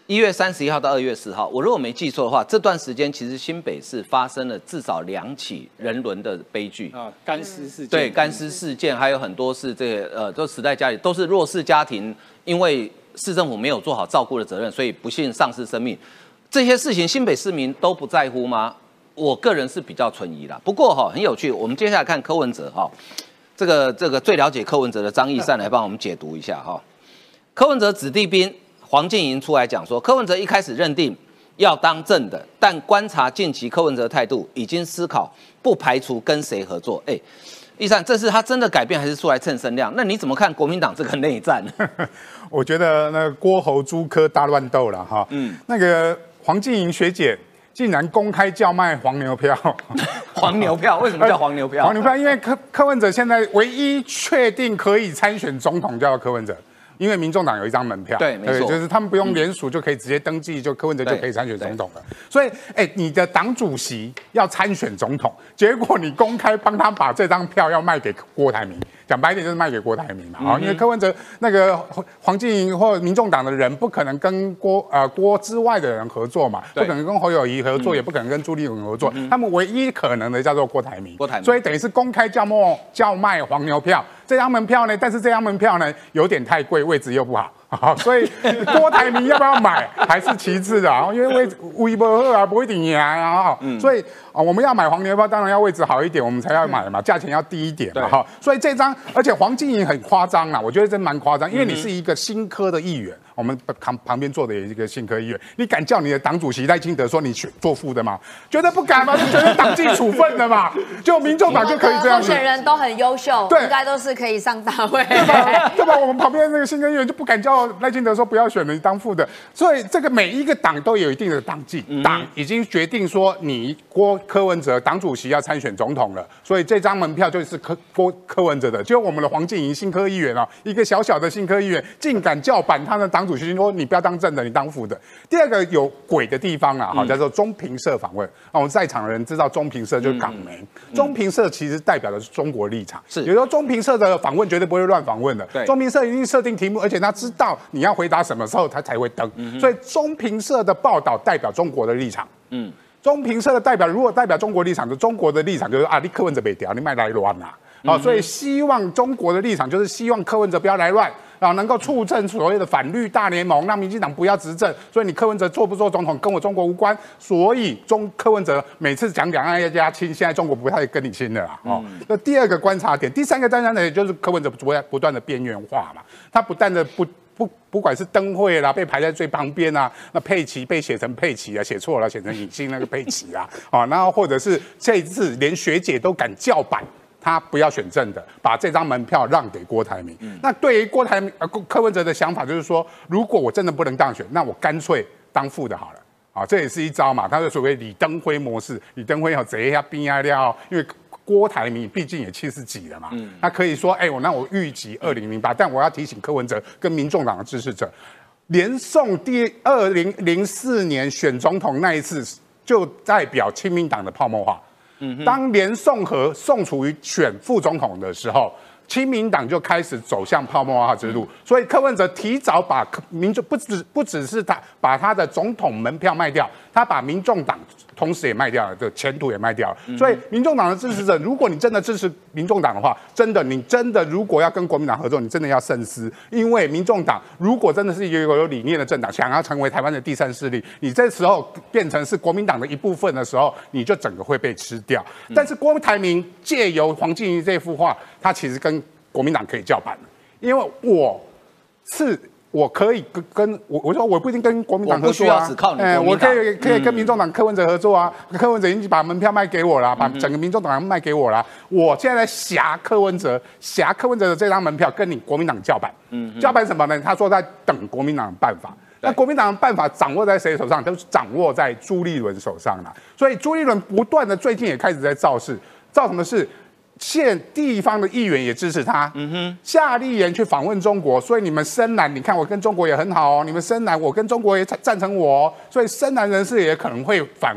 一月三十一号到二月四号，我如果没记错的话，这段时间其实新北市发生了至少两起人伦的悲剧啊，干尸事件。对，干尸事件还有很多是这个呃，都死在家里，都是弱势家庭，因为市政府没有做好照顾的责任，所以不幸丧失生命。这些事情新北市民都不在乎吗？我个人是比较存疑啦。不过哈，很有趣，我们接下来看柯文哲哈，这个这个最了解柯文哲的张义善来帮我们解读一下哈。柯文哲子弟兵黄建营出来讲说，柯文哲一开始认定要当正的，但观察近期柯文哲态度，已经思考不排除跟谁合作。哎，义善，这是他真的改变，还是出来蹭声量？那你怎么看国民党这个内战？我觉得那郭侯朱科大乱斗了哈。嗯，那个。黄静莹学姐竟然公开叫卖黄牛票，黄牛票为什么叫黄牛票？黄牛票，因为柯柯文哲现在唯一确定可以参选总统叫柯文哲。因为民众党有一张门票，对，没错，就是他们不用联署就可以直接登记，就柯文哲就可以参选总统了。所以，哎，你的党主席要参选总统，结果你公开帮他把这张票要卖给郭台铭，讲白点就是卖给郭台铭嘛。啊，因为柯文哲那个黄静莹或民众党的人不可能跟郭呃郭之外的人合作嘛，不可能跟侯友谊合作，也不可能跟朱立伦合作，他们唯一可能的叫做郭台铭。郭台铭，所以等于是公开叫卖叫卖黄牛票。这张门票呢，但是这张门票呢有点太贵，位置又不好。好，所以郭台铭要不要买还是其次的啊，因为位微博啊不会顶赢啊，所以啊我们要买黄牛票，当然要位置好一点，我们才要买嘛，价钱要低一点嘛哈。所以这张，而且黄金莹很夸张啊，我觉得真蛮夸张，因为你是一个新科的议员。我们旁旁边坐的也是一个新科医院，你敢叫你的党主席赖清德说你去做副的吗？绝对不敢吗？就觉得党纪处分的嘛。就民众党就可以这样候选人都很优秀，对，应该都是可以上大会，对吧？对吧？我们旁边那个新科医院就不敢叫赖清德说不要选了，你当副的。所以这个每一个党都有一定的党纪，党已经决定说你郭柯文哲党主席要参选总统了，所以这张门票就是柯郭柯文哲的。就我们的黄静怡新科议员啊，一个小小的新科议员，竟敢叫板他的党主席说你不要。当正的，你当副的。第二个有鬼的地方啊，哈，叫做中评社访问。那，我们在场的人知道中评社就是港媒，中评社其实代表的是中国立场。是，有时候中评社的访问绝对不会乱访问的。对，中评社一定设定题目，而且他知道你要回答什么时候他才会登。所以中评社的报道代表中国的立场。嗯，中评社的代表如果代表中国立场，就中国的立场就是啊，你柯文哲别屌，你卖来乱呐。啊，所以希望中国的立场就是希望柯文哲不要来乱。啊，能够促成所谓的反绿大联盟，让民进党不要执政。所以你柯文哲做不做总统跟我中国无关。所以中柯文哲每次讲两岸要加亲，现在中国不太跟你亲了啦。哦，那第二个观察点，第三个观察点就是柯文哲不不断的边缘化嘛。他不断的不不不管是灯会啦，被排在最旁边啊，那佩奇被写成佩奇啊，写错了写成影星那个佩奇啊，啊，然后或者是这一次连学姐都敢叫板。他不要选正的，把这张门票让给郭台铭。那对于郭台铭呃柯文哲的想法就是说，如果我真的不能当选，那我干脆当副的好了。啊，这也是一招嘛。他是所谓李登辉模式，李登辉要贼一下兵啊料，因为郭台铭毕竟也七十几了嘛。他可以说，哎，我那我预计二零零八，但我要提醒柯文哲跟民众党的支持者，连宋第二零零四年选总统那一次，就代表亲民党的泡沫化。当年宋和宋楚瑜选副总统的时候，亲民党就开始走向泡沫化之路。所以柯文哲提早把民众不只不只是他把他的总统门票卖掉，他把民众党。同时也卖掉了，这前途也卖掉了。所以，民众党的支持者，如果你真的支持民众党的话，真的，你真的如果要跟国民党合作，你真的要慎思，因为民众党如果真的是一个有理念的政党，想要成为台湾的第三势力，你这时候变成是国民党的一部分的时候，你就整个会被吃掉。但是郭台铭借由黄静怡这幅画，他其实跟国民党可以叫板因为我是。我可以跟跟我我说我不一定跟国民党合作啊，哎，我可以可以跟民众党柯文哲合作啊，柯文哲已经把门票卖给我了，把整个民众党卖给我了，我现在挟柯文哲，挟柯文哲的这张门票跟你国民党叫板，嗯，叫板什么呢？他说在等国民党的办法，那国民党的办法掌握在谁手上？都是掌握在朱立伦手上了，所以朱立伦不断的最近也开始在造势，造什么事？县地方的议员也支持他，嗯哼，夏立言去访问中国，所以你们深蓝，你看我跟中国也很好哦，你们深蓝，我跟中国也赞成我，所以深蓝人士也可能会返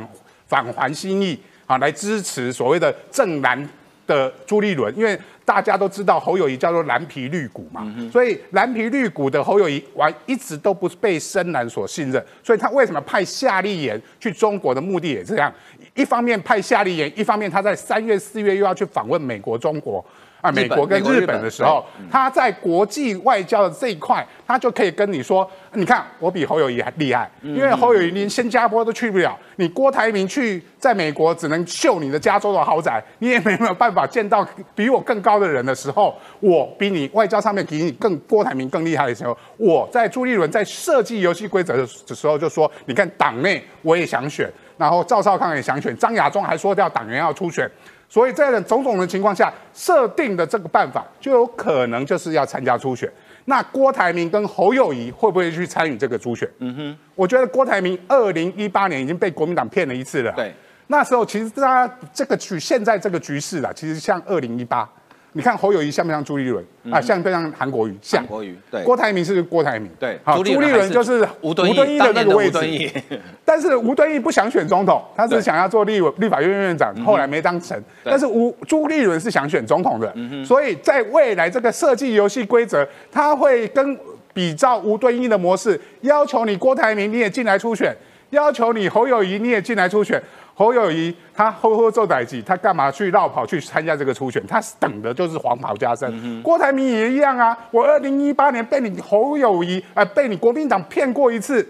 返还心意啊，来支持所谓的正蓝的朱立伦，因为大家都知道侯友谊叫做蓝皮绿骨嘛，所以蓝皮绿骨的侯友谊完一直都不被深蓝所信任，所以他为什么派夏立言去中国的目的也这样。一方面派夏立言，一方面他在三月、四月又要去访问美国、中国。啊，美国跟日本的时候，他在国际外交的这一块，他就可以跟你说：，你看我比侯友谊还厉害，因为侯友谊连新加坡都去不了，你郭台铭去在美国只能秀你的加州的豪宅，你也没有办法见到比我更高的人的时候，我比你外交上面比你更郭台铭更厉害的时候，我在朱立伦在设计游戏规则的时候就说：，你看党内我也想选。然后赵少康也想选，张亚中还说要党员要出选，所以在种种的情况下，设定的这个办法就有可能就是要参加初选。那郭台铭跟侯友谊会不会去参与这个初选？嗯哼，我觉得郭台铭二零一八年已经被国民党骗了一次了。对，那时候其实大家这个局现在这个局势啊，其实像二零一八。你看侯友谊像不像朱立伦啊？像不像韩国瑜？像国瑜。对，郭台铭是郭台铭。对，好朱立伦就是吴敦义的那个位置。但是吴敦义不想选总统，他是想要做立立法院院长，后来没当成。但是吴朱立伦是想选总统的，所以在未来这个设计游戏规则，他会跟比照吴敦义的模式，要求你郭台铭你也进来初选，要求你侯友谊你也进来初选。侯友谊他呵呵做代际，他干嘛去绕跑去参加这个初选？他等的就是黄袍加身。郭台铭也一样啊，我二零一八年被你侯友谊呃被你国民党骗过一次。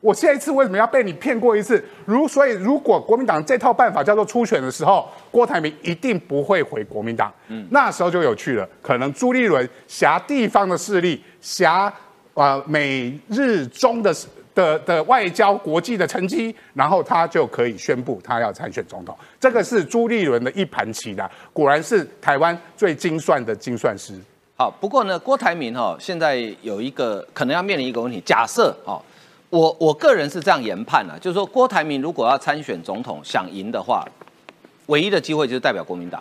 我下一次为什么要被你骗过一次？如所以，如果国民党这套办法叫做初选的时候，郭台铭一定不会回国民党。嗯，那时候就有趣了，可能朱立伦挟地方的势力，挟啊美日中的的的外交国际的成绩，然后他就可以宣布他要参选总统。这个是朱立伦的一盘棋的，果然是台湾最精算的精算师。好，不过呢，郭台铭哈现在有一个可能要面临一个问题，假设哦。我我个人是这样研判的，就是说郭台铭如果要参选总统想赢的话，唯一的机会就是代表国民党，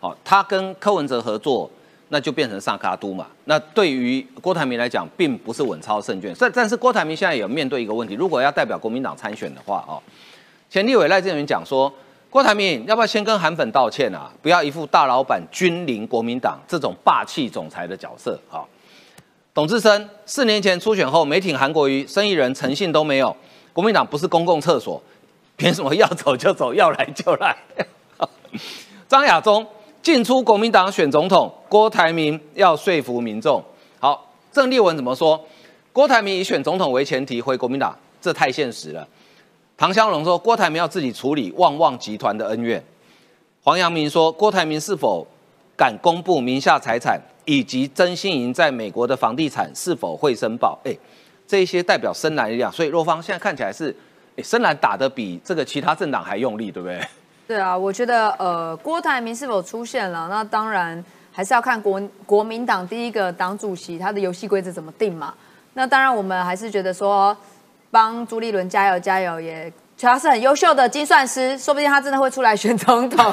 好，他跟柯文哲合作，那就变成萨卡都嘛。那对于郭台铭来讲，并不是稳操胜券。但但是郭台铭现在有面对一个问题，如果要代表国民党参选的话，哦，前立委赖正元讲说，郭台铭要不要先跟韩粉道歉啊？不要一副大老板君临国民党这种霸气总裁的角色，好。董志生四年前初选后没挺韩国瑜，生意人诚信都没有。国民党不是公共厕所，凭什么要走就走，要来就来？张亚中进出国民党选总统，郭台铭要说服民众。好，郑丽文怎么说？郭台铭以选总统为前提回国民党，这太现实了。唐湘龙说，郭台铭要自己处理旺旺集团的恩怨。黄阳明说，郭台铭是否敢公布名下财产？以及曾心莹在美国的房地产是否会申报？哎，这些代表深蓝力量，所以若芳现在看起来是，哎，深蓝打得比这个其他政党还用力，对不对？对啊，我觉得呃，郭台铭是否出现了？那当然还是要看国国民党第一个党主席他的游戏规则怎么定嘛。那当然我们还是觉得说，帮朱立伦加油加油也。他是很优秀的精算师，说不定他真的会出来选总统。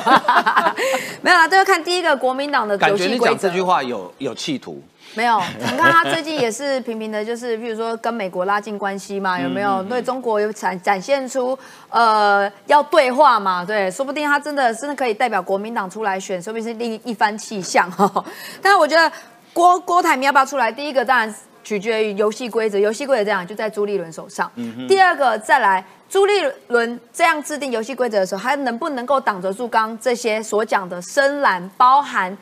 没有啦，这要看第一个国民党的感觉。你讲这句话有有企图？没有，你看他最近也是频频的，就是譬如说跟美国拉近关系嘛，有没有对中国有展展现出呃要对话嘛？对，说不定他真的真的可以代表国民党出来选，说不定是另一番气象哈。但是我觉得郭郭台铭要不要出来？第一个当然取决于游戏规则，游戏规则这样就在朱立伦手上。嗯第二个再来。朱立伦这样制定游戏规则的时候，还能不能够挡得住刚这些所讲的深蓝，包含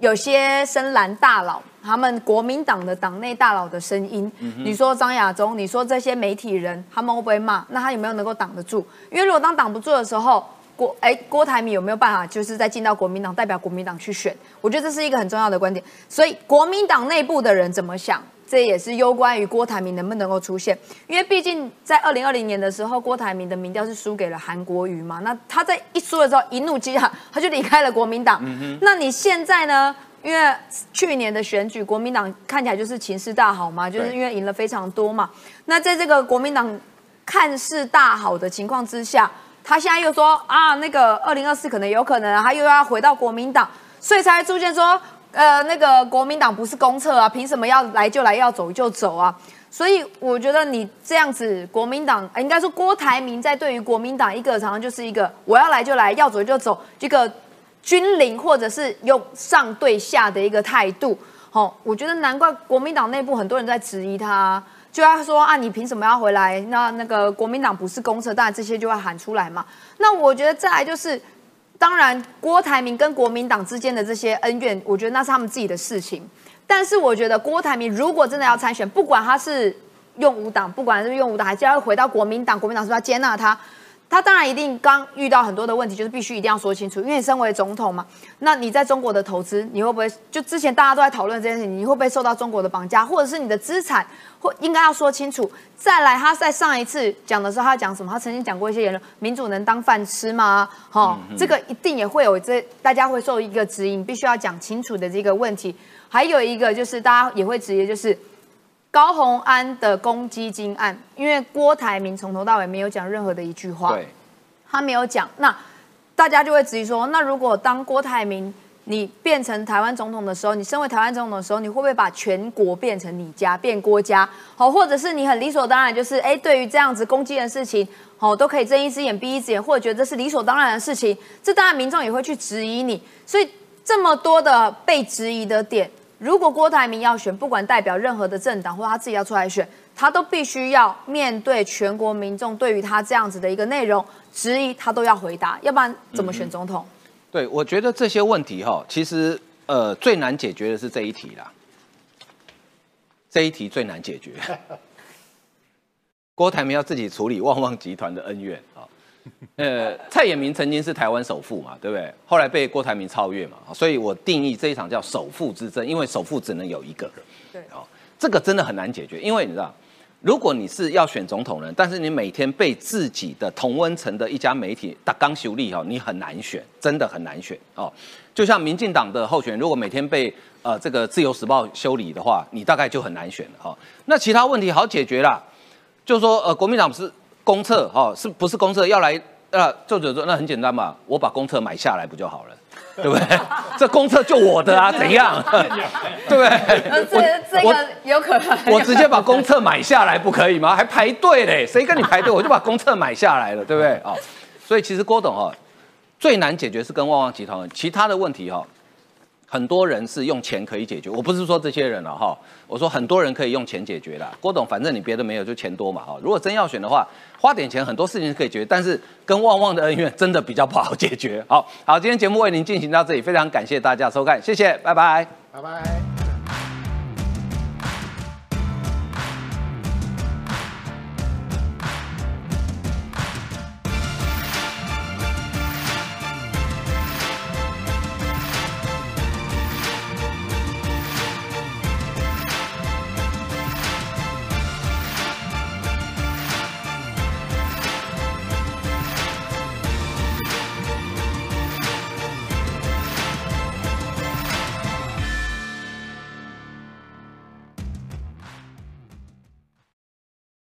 有些深蓝大佬，他们国民党的党内大佬的声音？你说张亚中，你说这些媒体人，他们会不会骂？那他有没有能够挡得住？因为如果当挡不住的时候，郭哎郭台铭有没有办法，就是再进到国民党，代表国民党去选？我觉得这是一个很重要的观点。所以国民党内部的人怎么想？这也是攸关于郭台铭能不能够出现，因为毕竟在二零二零年的时候，郭台铭的民调是输给了韩国瑜嘛。那他在一输了之后，一怒之下他就离开了国民党。那你现在呢？因为去年的选举，国民党看起来就是情势大好嘛，就是因为赢了非常多嘛。那在这个国民党看似大好的情况之下，他现在又说啊，那个二零二四可能有可能，他又要回到国民党，所以才出现说。呃，那个国民党不是公厕啊，凭什么要来就来，要走就走啊？所以我觉得你这样子，国民党应该说郭台铭在对于国民党一个常常就是一个我要来就来，要走就走，这个军领或者是用上对下的一个态度。好，我觉得难怪国民党内部很多人在质疑他，就要说啊，你凭什么要回来？那那个国民党不是公厕，当然这些就会喊出来嘛。那我觉得再来就是。当然，郭台铭跟国民党之间的这些恩怨，我觉得那是他们自己的事情。但是，我觉得郭台铭如果真的要参选，不管他是用五党，不管是用五党，还是要回到国民党，国民党是不是要接纳他？他当然一定刚遇到很多的问题，就是必须一定要说清楚，因为你身为总统嘛。那你在中国的投资，你会不会就之前大家都在讨论这件事情，你会不会受到中国的绑架，或者是你的资产，或应该要说清楚。再来，他在上一次讲的时候，他讲什么？他曾经讲过一些言论，民主能当饭吃吗？哈，这个一定也会有这大家会受一个指引，必须要讲清楚的这个问题。还有一个就是大家也会直接，就是。高鸿安的公积金案，因为郭台铭从头到尾没有讲任何的一句话，对，他没有讲，那大家就会质疑说，那如果当郭台铭你变成台湾总统的时候，你身为台湾总统的时候，你会不会把全国变成你家，变郭家？好，或者是你很理所当然，就是哎，对于这样子攻击的事情，好，都可以睁一只眼闭一只眼，或者觉得这是理所当然的事情，这当然民众也会去质疑你，所以这么多的被质疑的点。如果郭台铭要选，不管代表任何的政党，或他自己要出来选，他都必须要面对全国民众对于他这样子的一个内容质疑，他都要回答，要不然怎么选总统？对，我觉得这些问题哈，其实呃最难解决的是这一题啦，这一题最难解决。郭台铭要自己处理旺旺集团的恩怨啊，呃，蔡衍明曾经是台湾首富嘛，对不对？后来被郭台铭超越嘛，所以我定义这一场叫首富之争，因为首富只能有一个。对，哦，这个真的很难解决，因为你知道。如果你是要选总统人，但是你每天被自己的同温层的一家媒体打刚修理哈，你很难选，真的很难选哦。就像民进党的候选人，如果每天被呃这个自由时报修理的话，你大概就很难选了哈。那其他问题好解决啦，就说呃国民党是公厕哈，是不是公厕要来呃作者说那很简单嘛，我把公厕买下来不就好了。对不对？这公厕就我的啊，怎样？对不对？这这个有可能。我直接把公厕买下来不可以吗？还排队嘞？谁跟你排队？我就把公厕买下来了，对不对？啊，所以其实郭董哈最难解决是跟旺旺集团，其他的问题哈。很多人是用钱可以解决，我不是说这些人了哈，我说很多人可以用钱解决的。郭董，反正你别的没有，就钱多嘛哈。如果真要选的话，花点钱很多事情是可以解决，但是跟旺旺的恩怨真的比较不好解决。好好，今天节目为您进行到这里，非常感谢大家收看，谢谢，拜拜，拜拜。